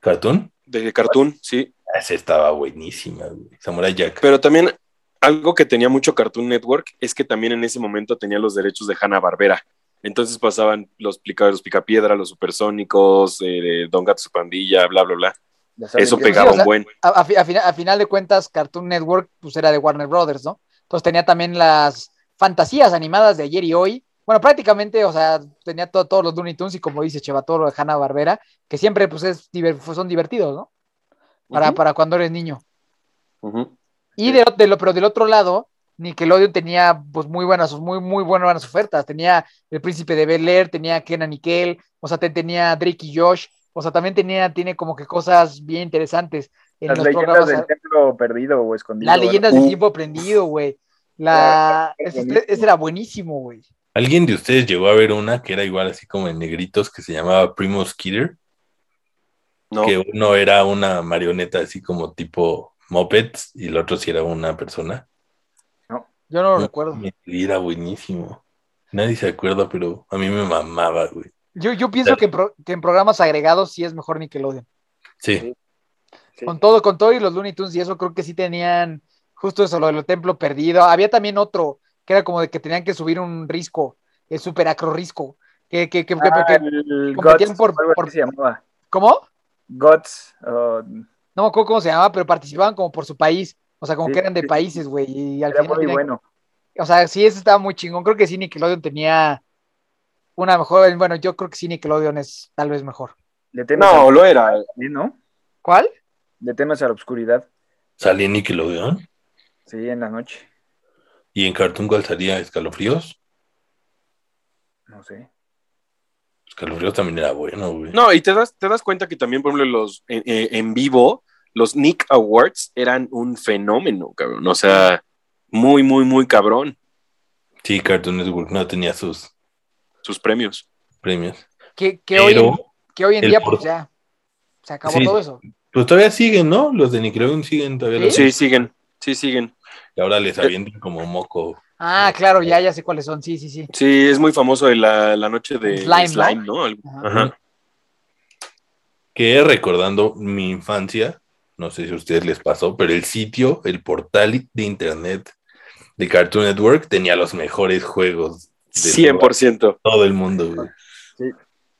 ¿Cartoon? de cartoon, sí. Esa estaba buenísima, güey. Samurai Jack. Pero también algo que tenía mucho Cartoon Network es que también en ese momento tenía los derechos de Hanna Barbera. Entonces pasaban los, pica, los Picapiedra, los Supersónicos, eh, Don Gato su pandilla, bla, bla, bla. Eso pegaba o sea, un buen. a, a fi- a fina- a final de cuentas, Cartoon Network pues era de Warner Brothers, ¿no? Entonces tenía también las fantasías animadas de ayer y hoy. Bueno, prácticamente, o sea, tenía to- todos los Looney Tunes y como dice Chevatoro de Hanna Barbera, que siempre pues es pues, son divertidos, ¿no? Para, para cuando eres niño. Y de, de lo, pero del otro lado, Nickelodeon tenía pues muy buenas, muy, muy buenas ofertas. Tenía El Príncipe de Bel Air, tenía Kenan y Kel, o sea, te- tenía Drake y Josh, o sea, también tenía, tiene como que cosas bien interesantes en Las los leyendas del templo perdido o escondido. Las leyendas del tiempo aprendido, güey. La... Ah, es Ese, era buenísimo, güey. ¿Alguien de ustedes llegó a ver una que era igual así como en negritos que se llamaba Primo Skitter? No. Que uno era una marioneta así como tipo Muppets y el otro sí era una persona. Yo no lo No, recuerdo. Era buenísimo. Nadie se acuerda, pero a mí me mamaba, güey. Yo, yo pienso que en, pro- que en programas agregados sí es mejor Nickelodeon. Sí, Sí. Con todo, con todo y los Looney Tunes y eso creo que sí tenían justo eso, lo del templo perdido. Había también otro que era como de que tenían que subir un risco, el super acro risco. Que, que, que, Ah, que- competían por- por- se llamaba. ¿Cómo? Guts. uh, No me acuerdo cómo se llamaba, pero participaban como por su país. O sea, como Sí, que eran de sí, países, güey. Y al era final muy tenían- bueno. O sea, sí, ese estaba muy chingón. Creo que sí, Nickelodeon tenía una mejor. Bueno, yo creo que sí, Nickelodeon es tal vez mejor. Le temes No, a- lo era. ¿Sí, ¿no? ¿Cuál? Le temes a la oscuridad. salía en Nickelodeon. Sí, en la noche. Y en Cartoon ¿cuál salía? ¿Escalofríos? No sé. Escalofríos también era bueno, güey. No, y te das, te das cuenta que también, por ejemplo, los en, en- en vivo, los Nick Awards eran un fenómeno, cabrón. O sea, muy, muy, muy cabrón Sí, Cartoon Network no tenía sus sus premios. premios. Que, que, hoy, en, que hoy en día, por- pues ya. Se acabó Sí. todo eso. pues todavía siguen, ¿no? Los de Nickelodeon siguen todavía. los- Sí, siguen, sí, siguen. Y ahora les avientan como moco. Ah, claro, ya, ya sé cuáles son. Sí, sí, sí. Sí, es muy famoso de la, la noche de Slime, Slime, ¿no? Ajá. Ajá. Que recordando mi infancia, no sé si a ustedes les pasó, pero el sitio, el portal de internet de Cartoon Network tenía los mejores juegos de 100%. todo el mundo, güey.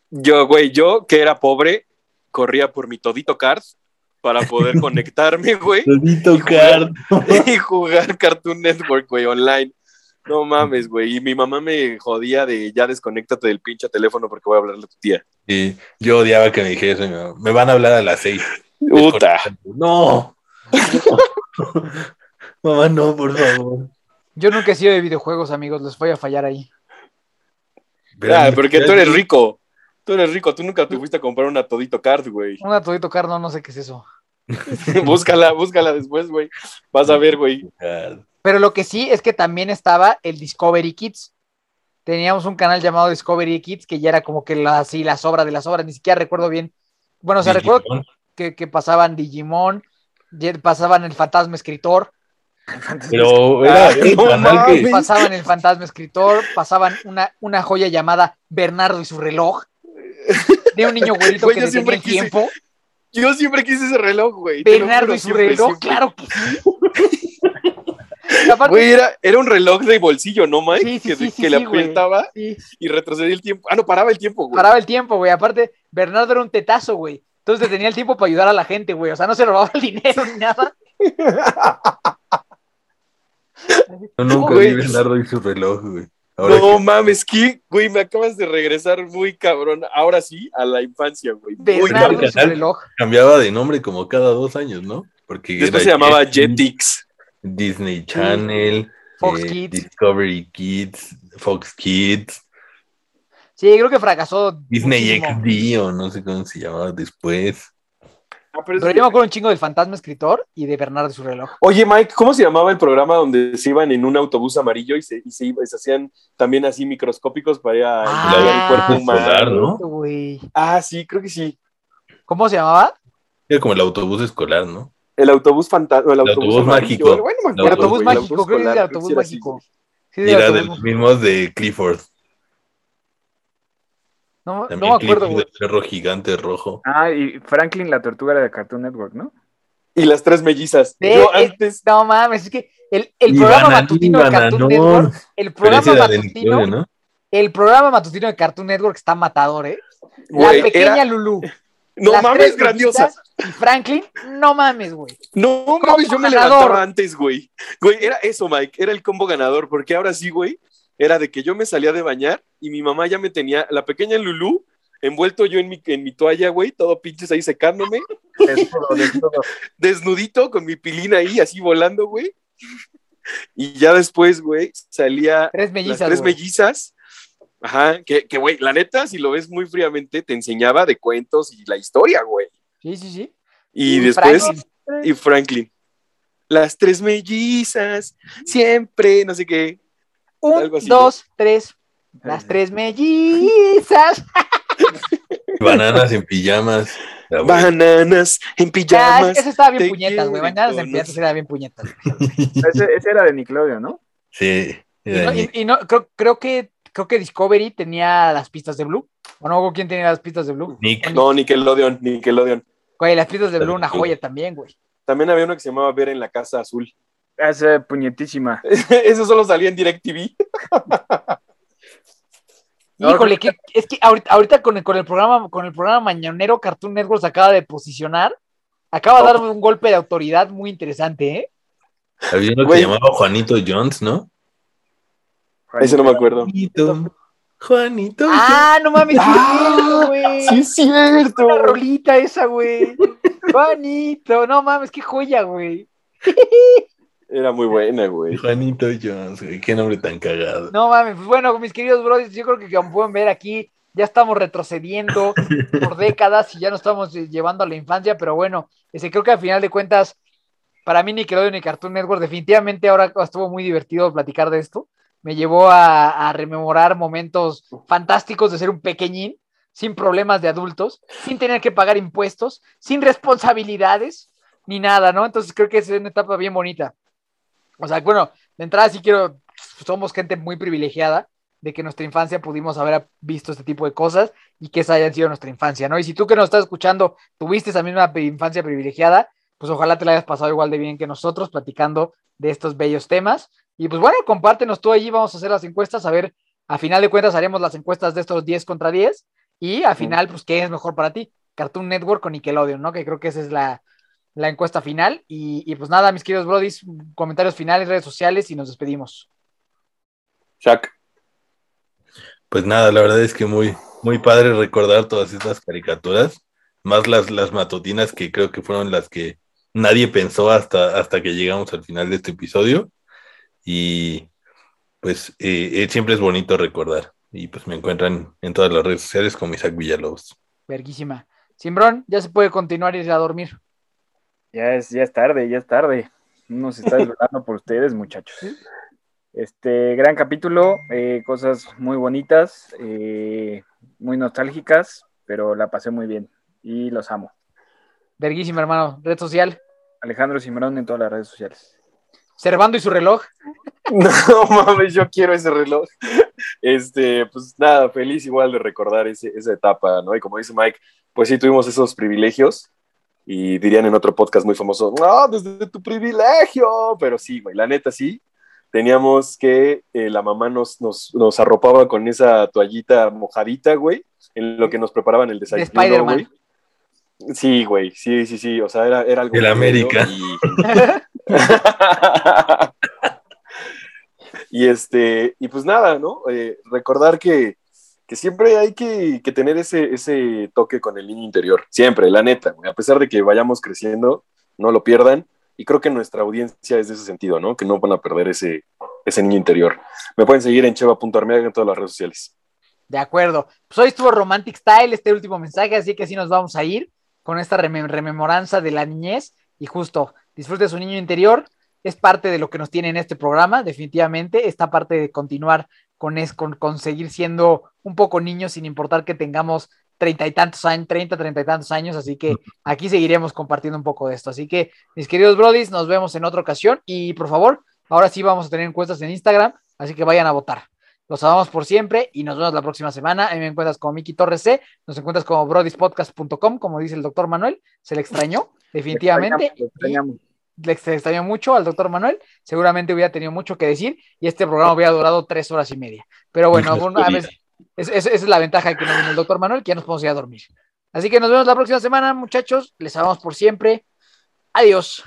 Yo, güey, yo que era pobre, corría por mi todito card para poder (laughs) conectarme, güey, Todito Y jugar. Card. (laughs) y jugar Cartoon Network, güey, online. No mames, güey. Y mi mamá me jodía de ya desconéctate del pinche teléfono porque voy a hablarle a tu tía. Y yo odiaba que me dijera eso. mi mamá, Me van a hablar a las seis. Puta. No. (laughs) Mamá, no, por favor. Yo nunca he sido de videojuegos, amigos. Les voy a fallar ahí. Ah, porque tú eres rico. Tú eres rico. Tú nunca te fuiste a comprar una todito card, güey. Una todito carno, no sé qué es eso. (laughs) (laughs) búscala, búscala después, güey. Vas a ver, güey. Pero lo que sí es que también estaba el Discovery Kids. Teníamos un canal llamado Discovery Kids que ya era como que la, así la sobra de las obras. Ni siquiera recuerdo bien Bueno, o sea, Digimon. recuerdo que, que pasaban Digimon, pasaban el fantasma escritor, Pero era, Ah, era un no canal que- pasaban el fantasma escritor, pasaban una, una joya llamada Bernardo y su reloj, de un niño güerito Güey, que yo detenía siempre el quise- tiempo. Yo siempre quise ese reloj, güey. Bernardo y su siempre, reloj, siempre. claro que sí. (laughs) Aparte- Güey, era, era un reloj de bolsillo, ¿no, Mike? Sí, sí, que sí, sí, que le apretaba sí, y retrocedía el tiempo. Ah, no, paraba el tiempo, güey. paraba el tiempo, güey. Aparte, Bernardo era un tetazo, güey. Entonces detenía el tiempo para ayudar a la gente, güey. O sea, no se robaba el dinero ni nada. (laughs) Yo nunca Güey. vi Bernardo y su reloj, güey. Ahora no que- mames, que, güey, me acabas de regresar muy cabrón. Ahora sí, a la infancia, güey. Muy cabrón. su reloj. cambiaba de nombre como cada dos años, ¿no? Porque Después se llamaba Jetix, Jetix. Disney Channel, Fox eh, Kids. Discovery Kids, Fox Kids, Sí, creo que fracasó. Disney muchísimo. XD o no sé cómo se llamaba después. Ah, pero yo me acuerdo un chingo del fantasma escritor y de Bernardo y su reloj. Oye, Mike, ¿cómo se llamaba el programa donde se iban en un autobús amarillo y se, y se, iba- se hacían también así microscópicos para ir a Ah, el cuerpo escolar, humano? ¿no? Ah, sí, creo que sí. ¿Cómo se llamaba? Era como el autobús escolar, ¿no? El autobús fantasma, el, El autobús, mágico. Bueno, El autobús mágico, creo que es el autobús sí mágico. Sí, Y era de los mismos de Clifford. No, no También me acuerdo, güey. el perro gigante rojo. Ah, y Franklin la tortuga era de Cartoon Network, ¿no? Y las tres mellizas. Sí, Yo es- antes, No mames, es que el, el Y programa matutino de Cartoon Bananón. Network, el Pero programa ese era de matutino, Nickelodeon, ¿no? el programa matutino de Cartoon Network está matador, ¿eh? La pequeña era- Lulú. no las mames, tres grandiosa. mellizas Y Franklin, no mames, güey. No mames, yo me ganador. levantaba antes, güey. Güey, era eso, Mike, era el combo ganador, porque ahora sí, güey, era de que yo me salía de bañar y mi mamá ya me tenía, la pequeña Lulú, envuelto yo en mi, en mi toalla, güey, todo pinches ahí secándome, Desnudo, desnudo. (laughs) desnudito, con mi pilina ahí, así volando, güey. Y ya después, güey, salía Tres las mellizas, tres güey. mellizas. Ajá, que, que, güey, la neta, si lo ves muy fríamente, te enseñaba de cuentos y la historia, güey. Sí, sí, sí. Y Y después, Franklin. y Franklin. Las tres mellizas, siempre, no sé qué. Un, dos, tres. Las tres mellizas. (laughs) Bananas en pijamas. Bananas en pijamas. eso estaba bien te puñetas, güey. Bananas en piñatas era bien puñetas. Ese, ese era de Nickelodeon, ¿no? Sí. Y era no, Nick. y- y no- creo, creo que creo que Discovery tenía las pistas de Blue. ¿O no? ¿Quién tenía las pistas de Blue? Nick. No, Nickelodeon, Nickelodeon. Güey, las pistas de Blue, una joya también, güey. También había uno que se llamaba Ver en la Casa Azul. Esa puñetísima. (laughs) Eso solo salía en DirecTV. (laughs) Híjole, que, es que ahorita, ahorita con, el, con el programa, con el programa mañanero Cartoon Network se acaba de posicionar. Acaba de darme un golpe de autoridad muy interesante, ¿eh? Había uno que llamaba Juanito Jones, ¿no? Ese no me acuerdo. Juanito. Juanito. Ah, no mames, Ah, cierto. Sí, es cierto. La rolita esa, güey. Juanito, no mames, qué joya, güey. (laughs) Era muy buena, güey. Juanito Jones, güey. Qué nombre tan cagado. No mames, pues bueno, mis queridos brothers, yo creo que como pueden ver aquí, ya estamos retrocediendo (laughs) por décadas y ya nos estamos eh, llevando a la infancia, pero bueno, ese, creo que al final de cuentas, para mí Nickelodeon y Cartoon Network, definitivamente ahora estuvo muy divertido platicar de esto. Me llevó a, a rememorar momentos fantásticos de ser un pequeñín, sin problemas de adultos, sin tener que pagar impuestos, sin responsabilidades, ni nada, ¿no? Entonces creo que es una etapa bien bonita. O sea, bueno, de entrada sí quiero, somos gente muy privilegiada de que en nuestra infancia pudimos haber visto este tipo de cosas y que esa hayan sido nuestra infancia, ¿no? Y si tú que nos estás escuchando tuviste esa misma infancia privilegiada, pues ojalá te la hayas pasado igual de bien que nosotros platicando de estos bellos temas. Y pues bueno, compártenos tú allí, vamos a hacer las encuestas, a ver, a final de cuentas haremos las encuestas de estos 10 contra 10 y al final, pues, ¿qué es mejor para ti? Cartoon Network o Nickelodeon, ¿no? Que creo que esa es la, la encuesta final. Y, y, pues nada, mis queridos brodis, comentarios finales, redes sociales y nos despedimos. Shaq. Pues nada, la verdad es que muy, muy padre recordar todas estas caricaturas, más las, las matutinas que creo que fueron las que nadie pensó hasta, hasta que llegamos al final de este episodio. Y pues eh, eh, siempre es bonito recordar. Y pues me encuentran en todas las redes sociales como Isaac Villalobos. Verguísima. Simbrón, ya se puede continuar y ir a dormir. Ya es, ya es tarde, ya es tarde. Uno se está (laughs) desvelando por ustedes, muchachos. Este gran capítulo, eh, cosas muy bonitas, eh, muy nostálgicas, pero la pasé muy bien. y los amo. Verguísima, hermano. Red social. Alejandro Cimarón en todas las redes sociales. Servando y su reloj. (laughs) No mames, yo quiero ese reloj. Este, pues nada, feliz igual de recordar ese- esa etapa, ¿no? Y como dice Mike, pues sí tuvimos esos privilegios. Y dirían en otro podcast muy famoso, no, desde tu privilegio. Pero sí, güey, la neta sí. Teníamos que eh, la mamá nos, nos, nos arropaba con esa toallita mojadita, güey, en lo que nos preparaban el desayuno, Spider-Man. güey. Sí, güey, sí, sí, sí. O sea, era, era algo. El América. (laughs) y este, y pues nada, ¿no? Eh, recordar que, que siempre hay que, tener ese, ese toque con el niño interior. Siempre, la neta. A pesar de que vayamos creciendo, no lo pierdan. Y creo que nuestra audiencia es de ese sentido, ¿no? Que no van a perder ese, ese niño interior. Me pueden seguir en cheva.armeaga en todas las redes sociales. De acuerdo. Pues hoy estuvo Romantic Style, este último mensaje, así que así nos vamos a ir con esta reme- rememoranza de la niñez. Y justo, disfrute su niño interior. Es parte de lo que nos tiene en este programa, definitivamente. Esta parte de continuar con, es, con, con seguir siendo un poco niños sin importar que tengamos treinta y tantos años, treinta, treinta y tantos años. Así que aquí seguiremos compartiendo un poco de esto. Así que, mis queridos brodis, nos vemos en otra ocasión. Y por favor, ahora sí vamos a tener encuestas en Instagram, así que vayan a votar. Los amamos por siempre y nos vemos la próxima semana. A mí me encuentras como Miki Torres C, nos encuentras como brodispodcast.com, como dice el doctor Manuel. Se le extrañó, definitivamente. Extrañamos. Le ex- extrañó mucho al doctor Manuel. Seguramente hubiera tenido mucho que decir y este programa hubiera durado tres horas y media. Pero bueno, Nos a veces, es- es- esa es la ventaja que no vino el doctor Manuel, que ya nos podemos ir a dormir. Así que nos vemos la próxima semana, muchachos. Les amamos por siempre. Adiós.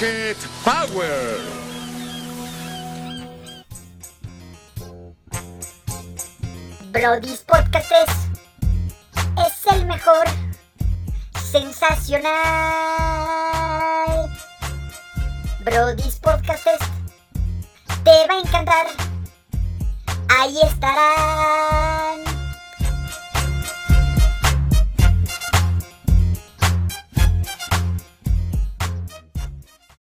Power. Brody's Podcast es, es el mejor. Sensacional. Brody's Podcast es, te va a encantar. Ahí estarán